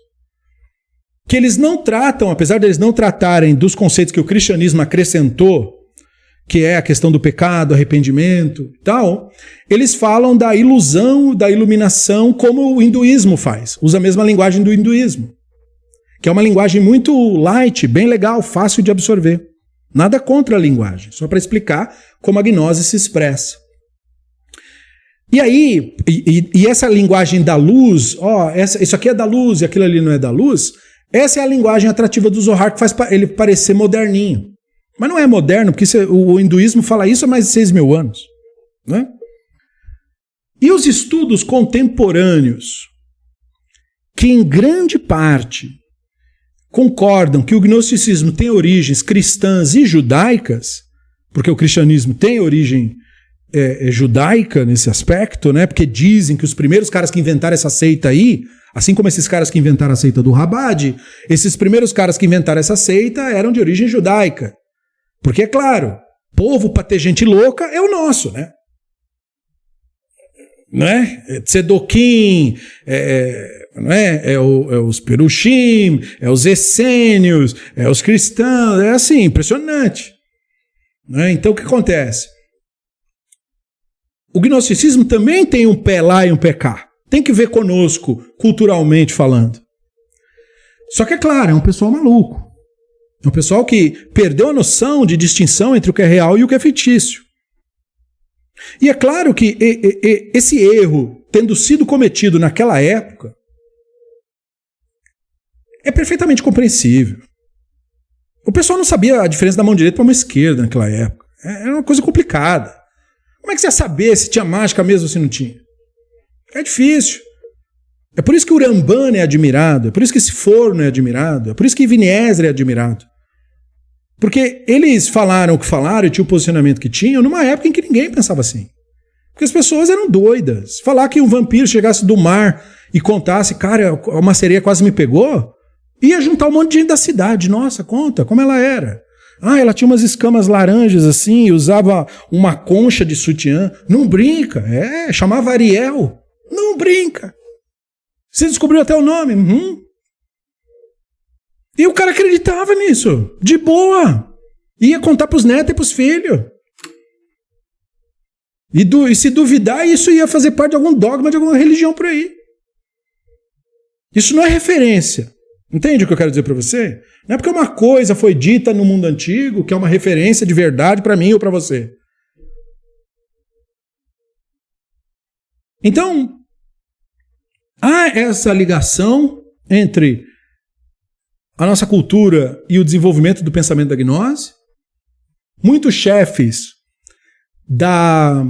que eles não tratam, apesar deles não tratarem dos conceitos que o cristianismo acrescentou, que é a questão do pecado, arrependimento e tal, eles falam da ilusão, da iluminação, como o hinduísmo faz. Usa a mesma linguagem do hinduísmo, que é uma linguagem muito light, bem legal, fácil de absorver. Nada contra a linguagem, só para explicar como a gnose se expressa. E aí, e, e, essa linguagem da luz, ó, essa, isso aqui é da luz e aquilo ali não é da luz, essa é a linguagem atrativa do Zohar que faz ele parecer moderninho. Mas não é moderno, porque isso, o hinduísmo fala isso há mais de 6 mil anos. Né? E os estudos contemporâneos, que em grande parte concordam que o gnosticismo tem origens cristãs e judaicas, porque o cristianismo tem origem é, é, judaica nesse aspecto, né? Porque dizem que os primeiros caras que inventaram essa seita aí, assim como esses caras que inventaram a seita do Rabad, esses primeiros caras que inventaram essa seita eram de origem judaica. Porque, é claro, povo para ter gente louca é o nosso, né? Não é? é Tzedokim, é, é, não é? É, o, é os Perushim, é os essênios, é os cristãos, é assim, impressionante. Né? Então o que acontece? O gnosticismo também tem um pé lá e um pé cá. Tem que ver conosco, culturalmente falando. Só que é claro, é um pessoal maluco. É um pessoal que perdeu a noção de distinção entre o que é real e o que é fictício. E é claro que esse erro, tendo sido cometido naquela época, é perfeitamente compreensível. O pessoal não sabia a diferença da mão direita para a mão esquerda naquela época. É, era uma coisa complicada. Como é que você ia saber se tinha mágica mesmo ou se não tinha? É difícil. É por isso que o Urambana é admirado, é por isso que esse forno é admirado, é por isso que Viniezer é admirado. Porque eles falaram o que falaram e tinham o posicionamento que tinham numa época em que ninguém pensava assim. Porque as pessoas eram doidas. Falar que um vampiro chegasse do mar e contasse, cara, uma sereia quase me pegou, ia juntar um monte de gente da cidade. Nossa, conta como ela era. Ah, ela tinha umas escamas laranjas assim, usava uma concha de sutiã. Não brinca. É, chamava Ariel. Não brinca. Você descobriu até o nome. Uhum. E o cara acreditava nisso. De boa. Ia contar pros netos e pros filhos. E, e se duvidar, isso ia fazer parte de algum dogma de alguma religião por aí. Isso não é referência. Entende o que eu quero dizer para você? Não é porque uma coisa foi dita no mundo antigo que é uma referência de verdade para mim ou para você. Então, há essa ligação entre a nossa cultura e o desenvolvimento do pensamento da gnose. Muitos chefes da,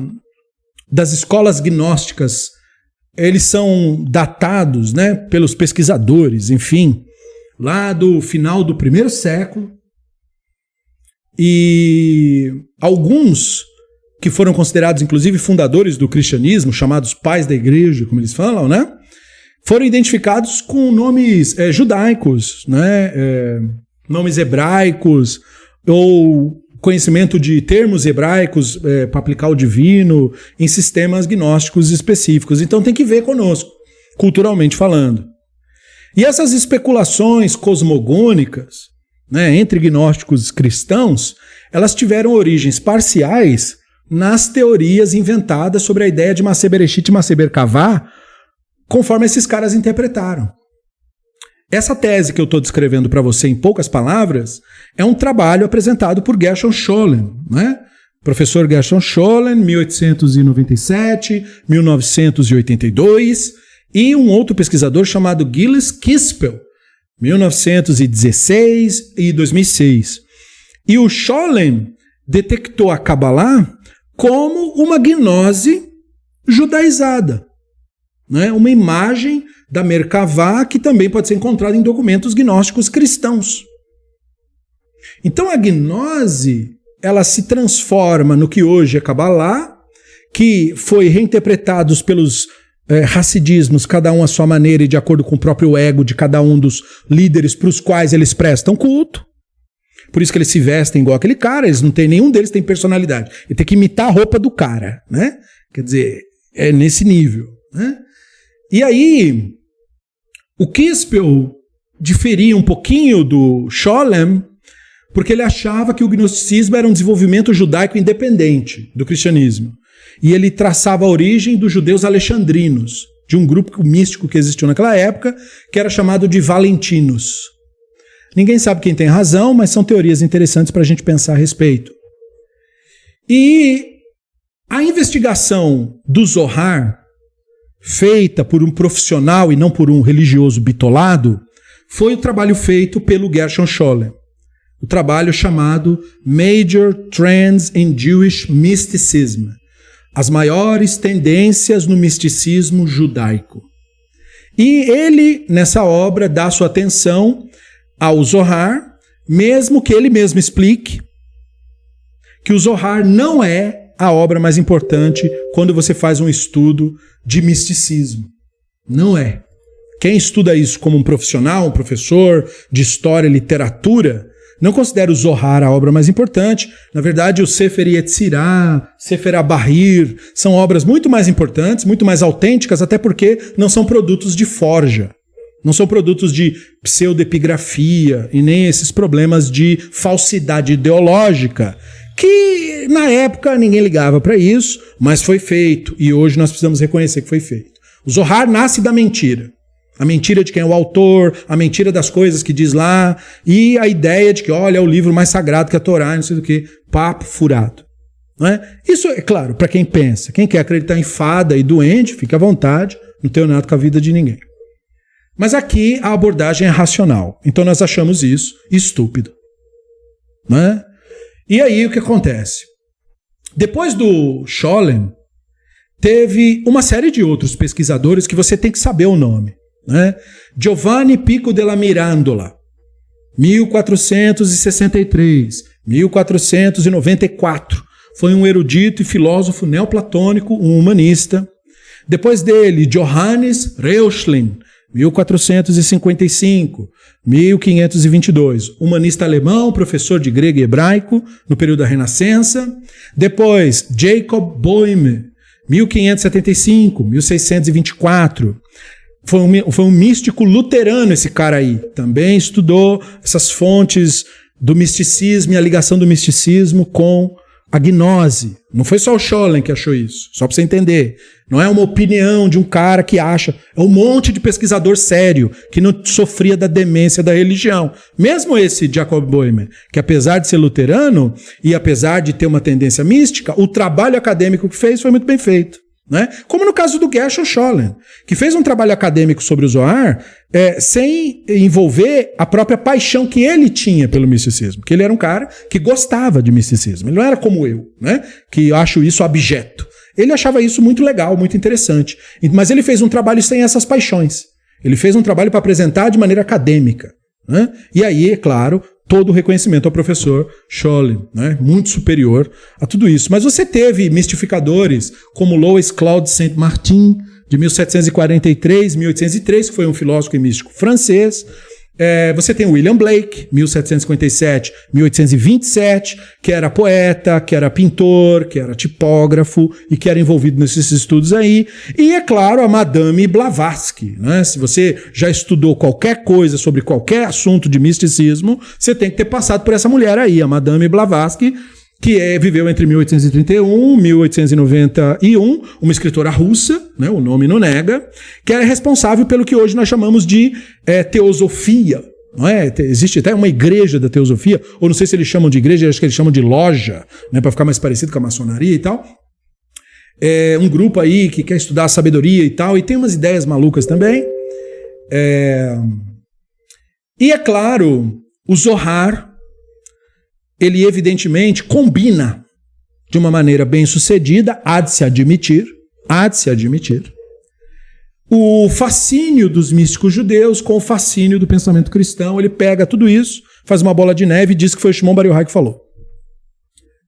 das escolas gnósticas, eles são datados né, pelos pesquisadores, enfim, lá do final do primeiro século. E alguns que foram considerados, inclusive, fundadores do cristianismo, chamados pais da igreja, como eles falam, né? Foram identificados com nomes é, judaicos, né? É, nomes hebraicos, ou conhecimento de termos hebraicos é, para aplicar o divino em sistemas gnósticos específicos. Então tem que ver conosco, culturalmente falando. E essas especulações cosmogônicas, né, entre gnósticos cristãos, elas tiveram origens parciais nas teorias inventadas sobre a ideia de Maser Bereshit e Maser Berkavá, conforme esses caras interpretaram. Essa tese que eu estou descrevendo para você em poucas palavras é um trabalho apresentado por Gershon Scholem, né? Professor Gershon Scholem, 1897, 1982, e um outro pesquisador chamado Gilles Kispel, 1916 e 2006. E o Scholem detectou a Kabbalah como uma gnose judaizada, né? uma imagem da Merkavá que também pode ser encontrada em documentos gnósticos cristãos. Então a gnose ela se transforma no que hoje é Kabbalah, que foi reinterpretados pelos é, racidismos, cada um à sua maneira e de acordo com o próprio ego de cada um dos líderes para os quais eles prestam culto. Por isso que eles se vestem igual aquele cara, eles não têm nenhum deles tem personalidade. Ele tem que imitar a roupa do cara, né? Quer dizer, é nesse nível, né? E aí, o Kispel diferia um pouquinho do Scholem, porque ele achava que o gnosticismo era um desenvolvimento judaico independente do cristianismo. E ele traçava a origem dos judeus alexandrinos, de um grupo místico que existiu naquela época, que era chamado de Valentinos. Ninguém sabe quem tem razão, mas são teorias interessantes para a gente pensar a respeito. E a investigação do Zohar, feita por um profissional e não por um religioso bitolado, foi o trabalho feito pelo Gershon Scholem. O trabalho chamado Major Trends in Jewish Mysticism as maiores tendências no misticismo judaico. E ele, nessa obra, dá sua atenção ao Zohar, mesmo que ele mesmo explique que o Zohar não é a obra mais importante quando você faz um estudo de misticismo. Não é. Quem estuda isso como um profissional, um professor de história e literatura, não considera o Zohar a obra mais importante. Na verdade, o Sefer Yetzirah, Sefer Abahir, são obras muito mais importantes, muito mais autênticas, até porque não são produtos de forja. Não são produtos de pseudepigrafia e nem esses problemas de falsidade ideológica que na época ninguém ligava para isso, mas foi feito e hoje nós precisamos reconhecer que foi feito. O Zohar nasce da mentira. A mentira de quem é o autor, a mentira das coisas que diz lá, e a ideia de que, olha, é o livro mais sagrado que a Torá, não sei do que, papo furado. É? Isso é claro, para quem pensa. Quem quer acreditar em fada e doente, fica à vontade, não tem nada com a vida de ninguém. Mas aqui a abordagem é racional. Então nós achamos isso estúpido. Não é? E aí o que acontece? Depois do Scholem, teve uma série de outros pesquisadores que você tem que saber o nome. Né? Giovanni Pico della Mirandola, 1463, 1494. Foi um erudito e filósofo neoplatônico, um humanista. Depois dele, Johannes Reuchlin, 1455, 1522, humanista alemão, professor de grego e hebraico no período da Renascença. Depois, Jacob Boehme, 1575, 1624. Foi um, foi um místico luterano esse cara aí. Também estudou essas fontes do misticismo e a ligação do misticismo com a gnose. Não foi só o Scholem que achou isso, só para você entender. Não é uma opinião de um cara que acha, é um monte de pesquisador sério que não sofria da demência da religião. Mesmo esse Jacob Boehmer, que apesar de ser luterano e apesar de ter uma tendência mística, o trabalho acadêmico que fez foi muito bem feito. Né? Como no caso do Gershon Scholem, que fez um trabalho acadêmico sobre o Zohar é, sem envolver a própria paixão que ele tinha pelo misticismo. Que ele era um cara que gostava de misticismo. Ele não era como eu, né? que acho isso abjeto. Ele achava isso muito legal, muito interessante. Mas ele fez um trabalho sem essas paixões. Ele fez um trabalho para apresentar de maneira acadêmica. Né? E aí, é claro, todo o reconhecimento ao professor Scholem, né? muito superior a tudo isso. Mas você teve mistificadores como Louis Claude Saint-Martin, de 1743, 1803, que foi um filósofo e místico francês. É, você tem William Blake, 1757, 1827, que era poeta, que era pintor, que era tipógrafo e que era envolvido nesses estudos aí. E, é claro, a Madame Blavatsky. Né? Se você já estudou qualquer coisa sobre qualquer assunto de misticismo, você tem que ter passado por essa mulher aí, a Madame Blavatsky, que é, viveu entre 1831 e 1891, uma escritora russa, né, o nome não nega, que é responsável pelo que hoje nós chamamos de é, teosofia. Não é? Existe até uma igreja da teosofia, ou não sei se eles chamam de igreja, acho que eles chamam de loja, né, para ficar mais parecido com a maçonaria e tal. É um grupo aí que quer estudar a sabedoria e tal, e tem umas ideias malucas também. É... E é claro, o Zohar, ele evidentemente combina de uma maneira bem sucedida, há de se admitir, há de se admitir, o fascínio dos místicos judeus com o fascínio do pensamento cristão. Ele pega tudo isso, faz uma bola de neve e diz que foi o Shimon Bar Yochai que falou.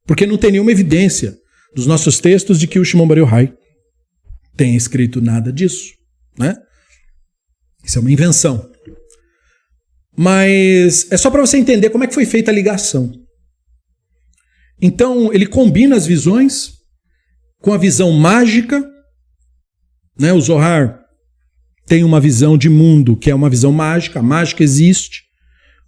Porque não tem nenhuma evidência dos nossos textos de que o Shimon Bar Yochai tenha escrito nada disso, né? Isso é uma invenção. Mas é só para você entender como é que foi feita a ligação. Então, ele combina as visões com a visão mágica. Né? O Zohar tem uma visão de mundo, que é uma visão mágica, a mágica existe.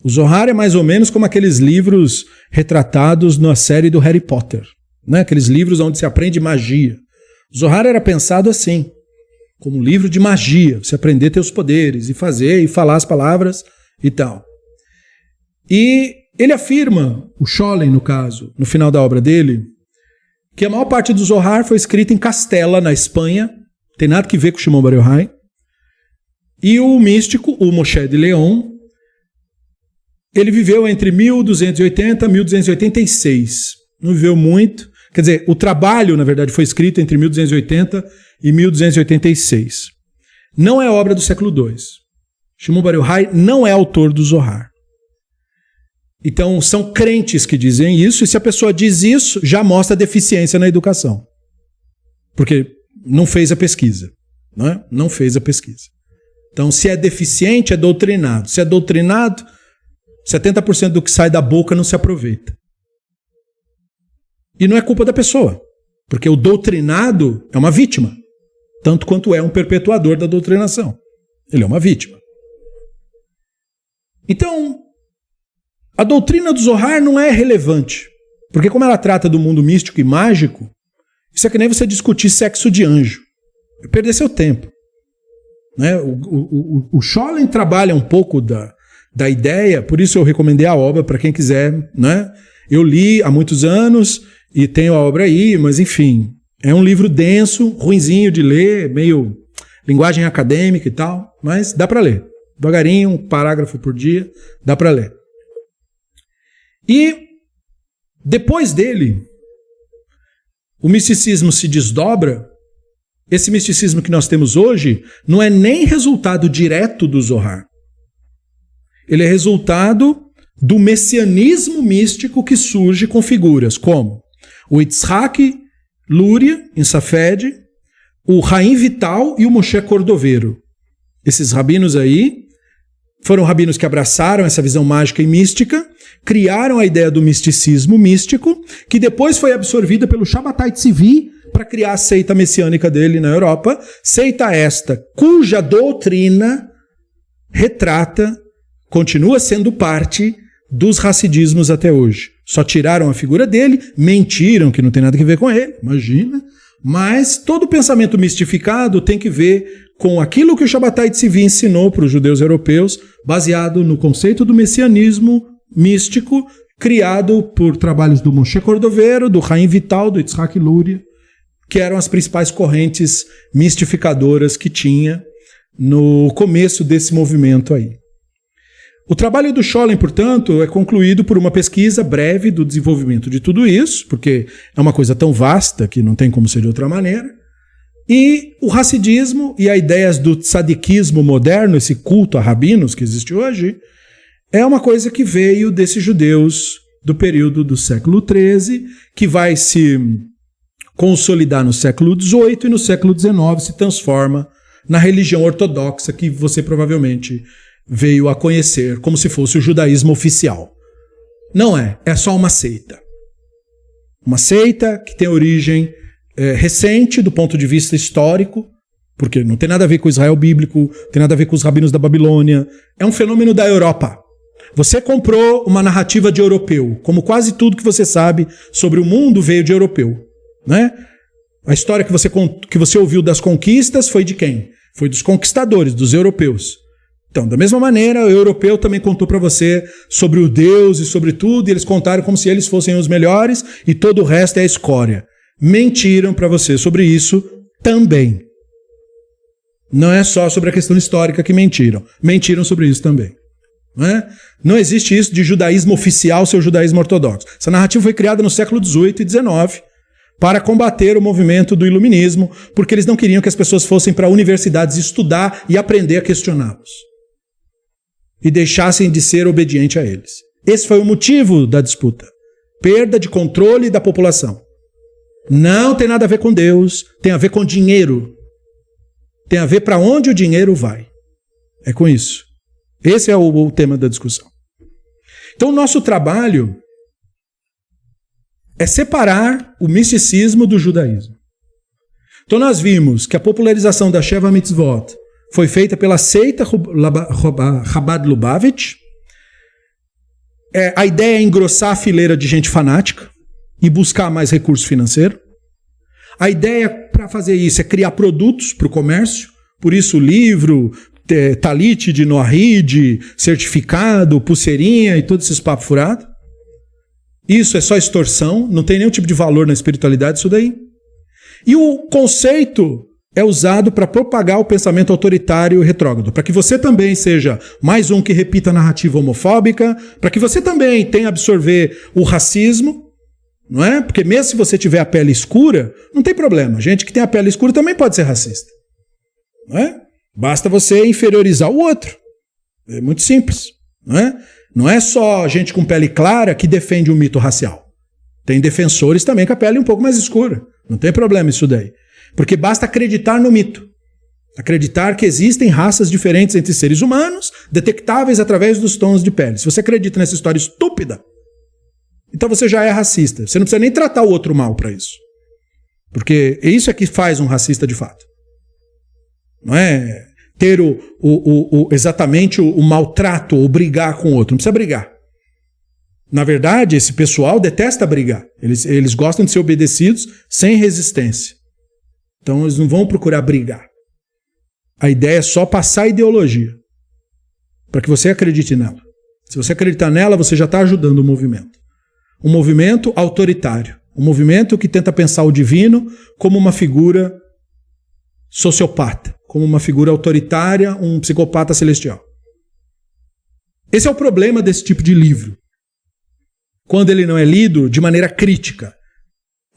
O Zohar é mais ou menos como aqueles livros retratados na série do Harry Potter, né? aqueles livros onde se aprende magia. O Zohar era pensado assim, como um livro de magia, você aprender ter os poderes e fazer e falar as palavras e tal. E ele afirma, o Scholem no caso, no final da obra dele, que a maior parte do Zohar foi escrita em Castela, na Espanha, tem nada que ver com Shimon Bar Yochai. E o místico, o Moshe de Leon, ele viveu entre 1280 e 1286. Não viveu muito. Quer dizer, o trabalho, na verdade, foi escrito entre 1280 e 1286. Não é obra do século II. Shimon Bar Yochai não é autor do Zohar. Então, são crentes que dizem isso, e se a pessoa diz isso, já mostra deficiência na educação. Porque não fez a pesquisa. Não, é? não fez a pesquisa. Então, se é deficiente, é doutrinado. Se é doutrinado, 70% do que sai da boca não se aproveita. E não é culpa da pessoa, porque o doutrinado é uma vítima, tanto quanto é um perpetuador da doutrinação. Ele é uma vítima. Então, a doutrina do Zohar não é relevante, porque como ela trata do mundo místico e mágico, isso é que nem você discutir sexo de anjo. Perder seu tempo. Né? O, o, o, o Scholem trabalha um pouco da, da ideia, por isso eu recomendei a obra para quem quiser. Né? Eu li há muitos anos e tenho a obra aí, mas enfim, é um livro denso, ruinzinho de ler, meio linguagem acadêmica e tal, mas dá para ler. Devagarinho, um parágrafo por dia, dá para ler. E depois dele, o misticismo se desdobra, esse misticismo que nós temos hoje não é nem resultado direto do Zohar. Ele é resultado do messianismo místico que surge com figuras como o Yitzhak Lúria, em Safed, o Raim Vital e o Moshe Cordoveiro. Esses rabinos aí foram rabinos que abraçaram essa visão mágica e mística criaram a ideia do misticismo místico, que depois foi absorvida pelo Shabbatai Tzvi para criar a seita messiânica dele na Europa, seita esta cuja doutrina retrata, continua sendo parte dos racidismos até hoje. Só tiraram a figura dele, mentiram que não tem nada a ver com ele, imagina. Mas todo pensamento mistificado tem que ver com aquilo que o Shabbatai Tzvi ensinou para os judeus europeus, baseado no conceito do messianismo místico criado por trabalhos do Moshe Cordoveiro, do Raim Vital, do Yitzhak Luria, que eram as principais correntes mistificadoras que tinha no começo desse movimento aí. O trabalho do Scholem, portanto, é concluído por uma pesquisa breve do desenvolvimento de tudo isso, porque é uma coisa tão vasta que não tem como ser de outra maneira. E o racidismo e as ideias do tzadiquismo moderno, esse culto a rabinos que existe hoje, é uma coisa que veio desses judeus do período do século XIII, que vai se consolidar no século XVIII e no século XIX se transforma na religião ortodoxa que você provavelmente veio a conhecer como se fosse o judaísmo oficial. Não é, é só uma seita. Uma seita que tem origem é, recente do ponto de vista histórico, porque não tem nada a ver com Israel bíblico, tem nada a ver com os rabinos da Babilônia. É um fenômeno da Europa. Você comprou uma narrativa de europeu, como quase tudo que você sabe sobre o mundo veio de europeu, né? A história que você, que você ouviu das conquistas foi de quem? Foi dos conquistadores, dos europeus. Então, da mesma maneira, o europeu também contou para você sobre o Deus e sobre tudo, e eles contaram como se eles fossem os melhores e todo o resto é escória. Mentiram para você sobre isso também. Não é só sobre a questão histórica que mentiram. Mentiram sobre isso também. Não, é? não existe isso de judaísmo oficial ser o judaísmo ortodoxo. Essa narrativa foi criada no século XVIII e XIX para combater o movimento do iluminismo, porque eles não queriam que as pessoas fossem para universidades estudar e aprender a questioná-los. E deixassem de ser obediente a eles. Esse foi o motivo da disputa. Perda de controle da população. Não tem nada a ver com Deus, tem a ver com dinheiro. Tem a ver para onde o dinheiro vai. É com isso. Esse é o, o tema da discussão. Então, o nosso trabalho é separar o misticismo do judaísmo. Então, nós vimos que a popularização da Sheva Mitzvot foi feita pela seita Chabad Lubavitch. É, a ideia é engrossar a fileira de gente fanática e buscar mais recurso financeiro. A ideia para fazer isso é criar produtos para o comércio, por isso livro, talite de Noahid, certificado, pulseirinha e todos esses papos furados. Isso é só extorsão, não tem nenhum tipo de valor na espiritualidade isso daí. E o conceito é usado para propagar o pensamento autoritário e retrógrado, para que você também seja mais um que repita a narrativa homofóbica, para que você também tenha absorver o racismo, não é? Porque mesmo se você tiver a pele escura, não tem problema. Gente que tem a pele escura também pode ser racista. Não é? Basta você inferiorizar o outro. É muito simples, não é? Não é só gente com pele clara que defende o mito racial. Tem defensores também com a pele um pouco mais escura. Não tem problema isso daí. Porque basta acreditar no mito. Acreditar que existem raças diferentes entre seres humanos, detectáveis através dos tons de pele. Se você acredita nessa história estúpida, então você já é racista. Você não precisa nem tratar o outro mal para isso. Porque isso é que faz um racista de fato. Não é ter o, o, o, exatamente o, o maltrato ou brigar com o outro. Não precisa brigar. Na verdade, esse pessoal detesta brigar. Eles, eles gostam de ser obedecidos sem resistência. Então eles não vão procurar brigar. A ideia é só passar a ideologia. Para que você acredite nela. Se você acreditar nela, você já está ajudando o movimento. Um movimento autoritário. Um movimento que tenta pensar o divino como uma figura sociopata, como uma figura autoritária, um psicopata celestial. Esse é o problema desse tipo de livro. Quando ele não é lido de maneira crítica,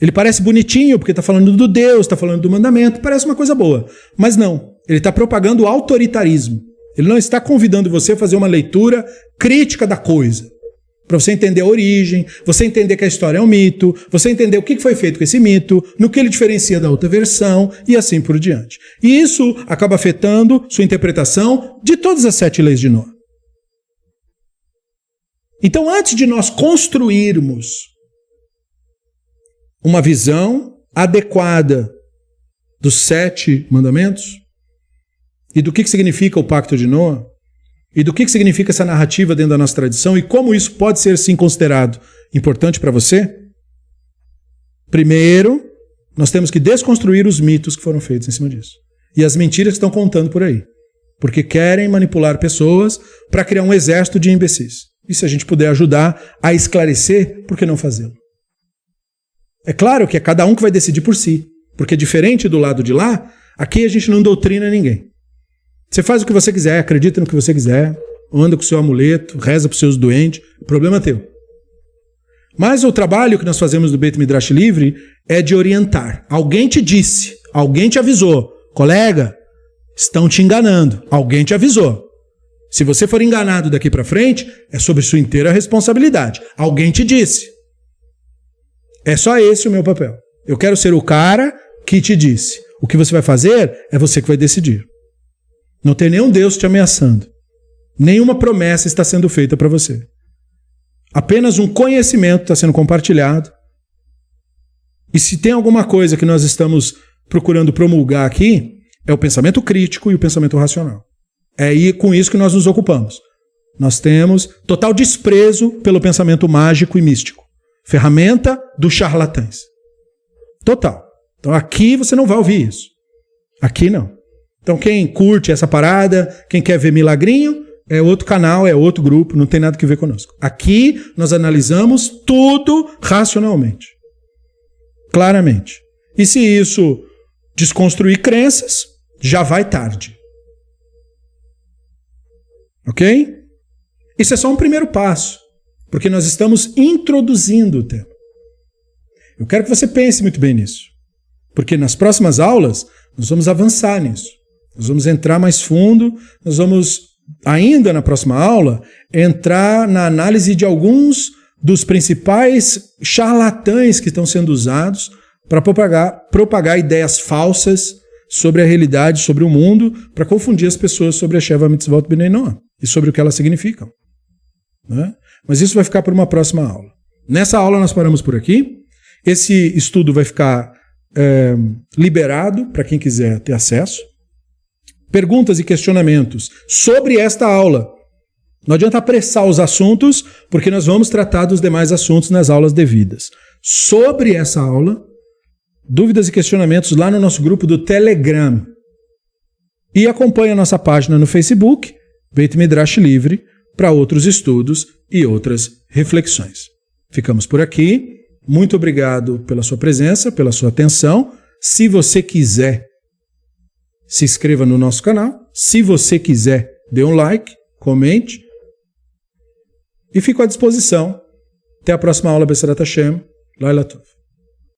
ele parece bonitinho, porque está falando do Deus, está falando do mandamento, parece uma coisa boa. Mas não, ele está propagando o autoritarismo. Ele não está convidando você a fazer uma leitura crítica da coisa. Para você entender a origem, você entender que a história é um mito, você entender o que foi feito com esse mito, no que ele diferencia da outra versão e assim por diante. E isso acaba afetando sua interpretação de todas as sete leis de Noé. Então, antes de nós construirmos uma visão adequada dos sete mandamentos e do que, significa o pacto de Noa e do que, significa essa narrativa dentro da nossa tradição e como isso pode ser sim considerado importante para você, primeiro nós temos que desconstruir os mitos que foram feitos em cima disso e as mentiras que estão contando por aí, porque querem manipular pessoas para criar um exército de imbecis. E se a gente puder ajudar a esclarecer, por que não fazê-lo? É claro que é cada um que vai decidir por si. Porque diferente do lado de lá, aqui a gente não doutrina ninguém. Você faz o que você quiser, acredita no que você quiser, anda com o seu amuleto, reza para os seus doentes, problema teu. Mas o trabalho que nós fazemos do Beit Midrash Livre é de orientar. Alguém te disse, alguém te avisou, colega, estão te enganando, alguém te avisou. Se você for enganado daqui para frente, é sobre sua inteira responsabilidade. Alguém te disse. É só esse o meu papel. Eu quero ser o cara que te disse. O que você vai fazer é você que vai decidir. Não tem nenhum Deus te ameaçando. Nenhuma promessa está sendo feita para você. Apenas um conhecimento está sendo compartilhado. E se tem alguma coisa que nós estamos procurando promulgar aqui, é o pensamento crítico e o pensamento racional. É aí com isso que nós nos ocupamos. Nós temos total desprezo pelo pensamento mágico e místico. Ferramenta dos charlatães. Total. Então aqui você não vai ouvir isso. Aqui não. Então quem curte essa parada, quem quer ver milagrinho, é outro canal, é outro grupo, não tem nada que ver conosco. Aqui nós analisamos tudo racionalmente. Claramente. E se isso desconstruir crenças, já vai tarde. Ok? Isso é só um primeiro passo. Porque nós estamos introduzindo o tema. Eu quero que você pense muito bem nisso. Porque nas próximas aulas nós vamos avançar nisso. Nós vamos entrar mais fundo, nós vamos, ainda na próxima aula, entrar na análise de alguns dos principais charlatães que estão sendo usados para propagar, propagar ideias falsas sobre a realidade, sobre o mundo, para confundir as pessoas sobre a Sheva Mitzvot B'nai Noah e sobre o que elas significam. Né? Mas isso vai ficar para uma próxima aula. Nessa aula nós paramos por aqui. Esse estudo vai ficar é, liberado para quem quiser ter acesso. Perguntas e questionamentos sobre esta aula. Não adianta apressar os assuntos, porque nós vamos tratar dos demais assuntos nas aulas devidas. Sobre essa aula, dúvidas e questionamentos lá no nosso grupo do Telegram. E acompanhe a nossa página no Facebook, Beit Midrash Livre, para outros estudos e outras reflexões. Ficamos por aqui. Muito obrigado pela sua presença, pela sua atenção. Se você quiser, se inscreva no nosso canal. Se você quiser, dê um like, comente. E fico à disposição. Até a próxima aula, Besserat Hashem. Laila Tov.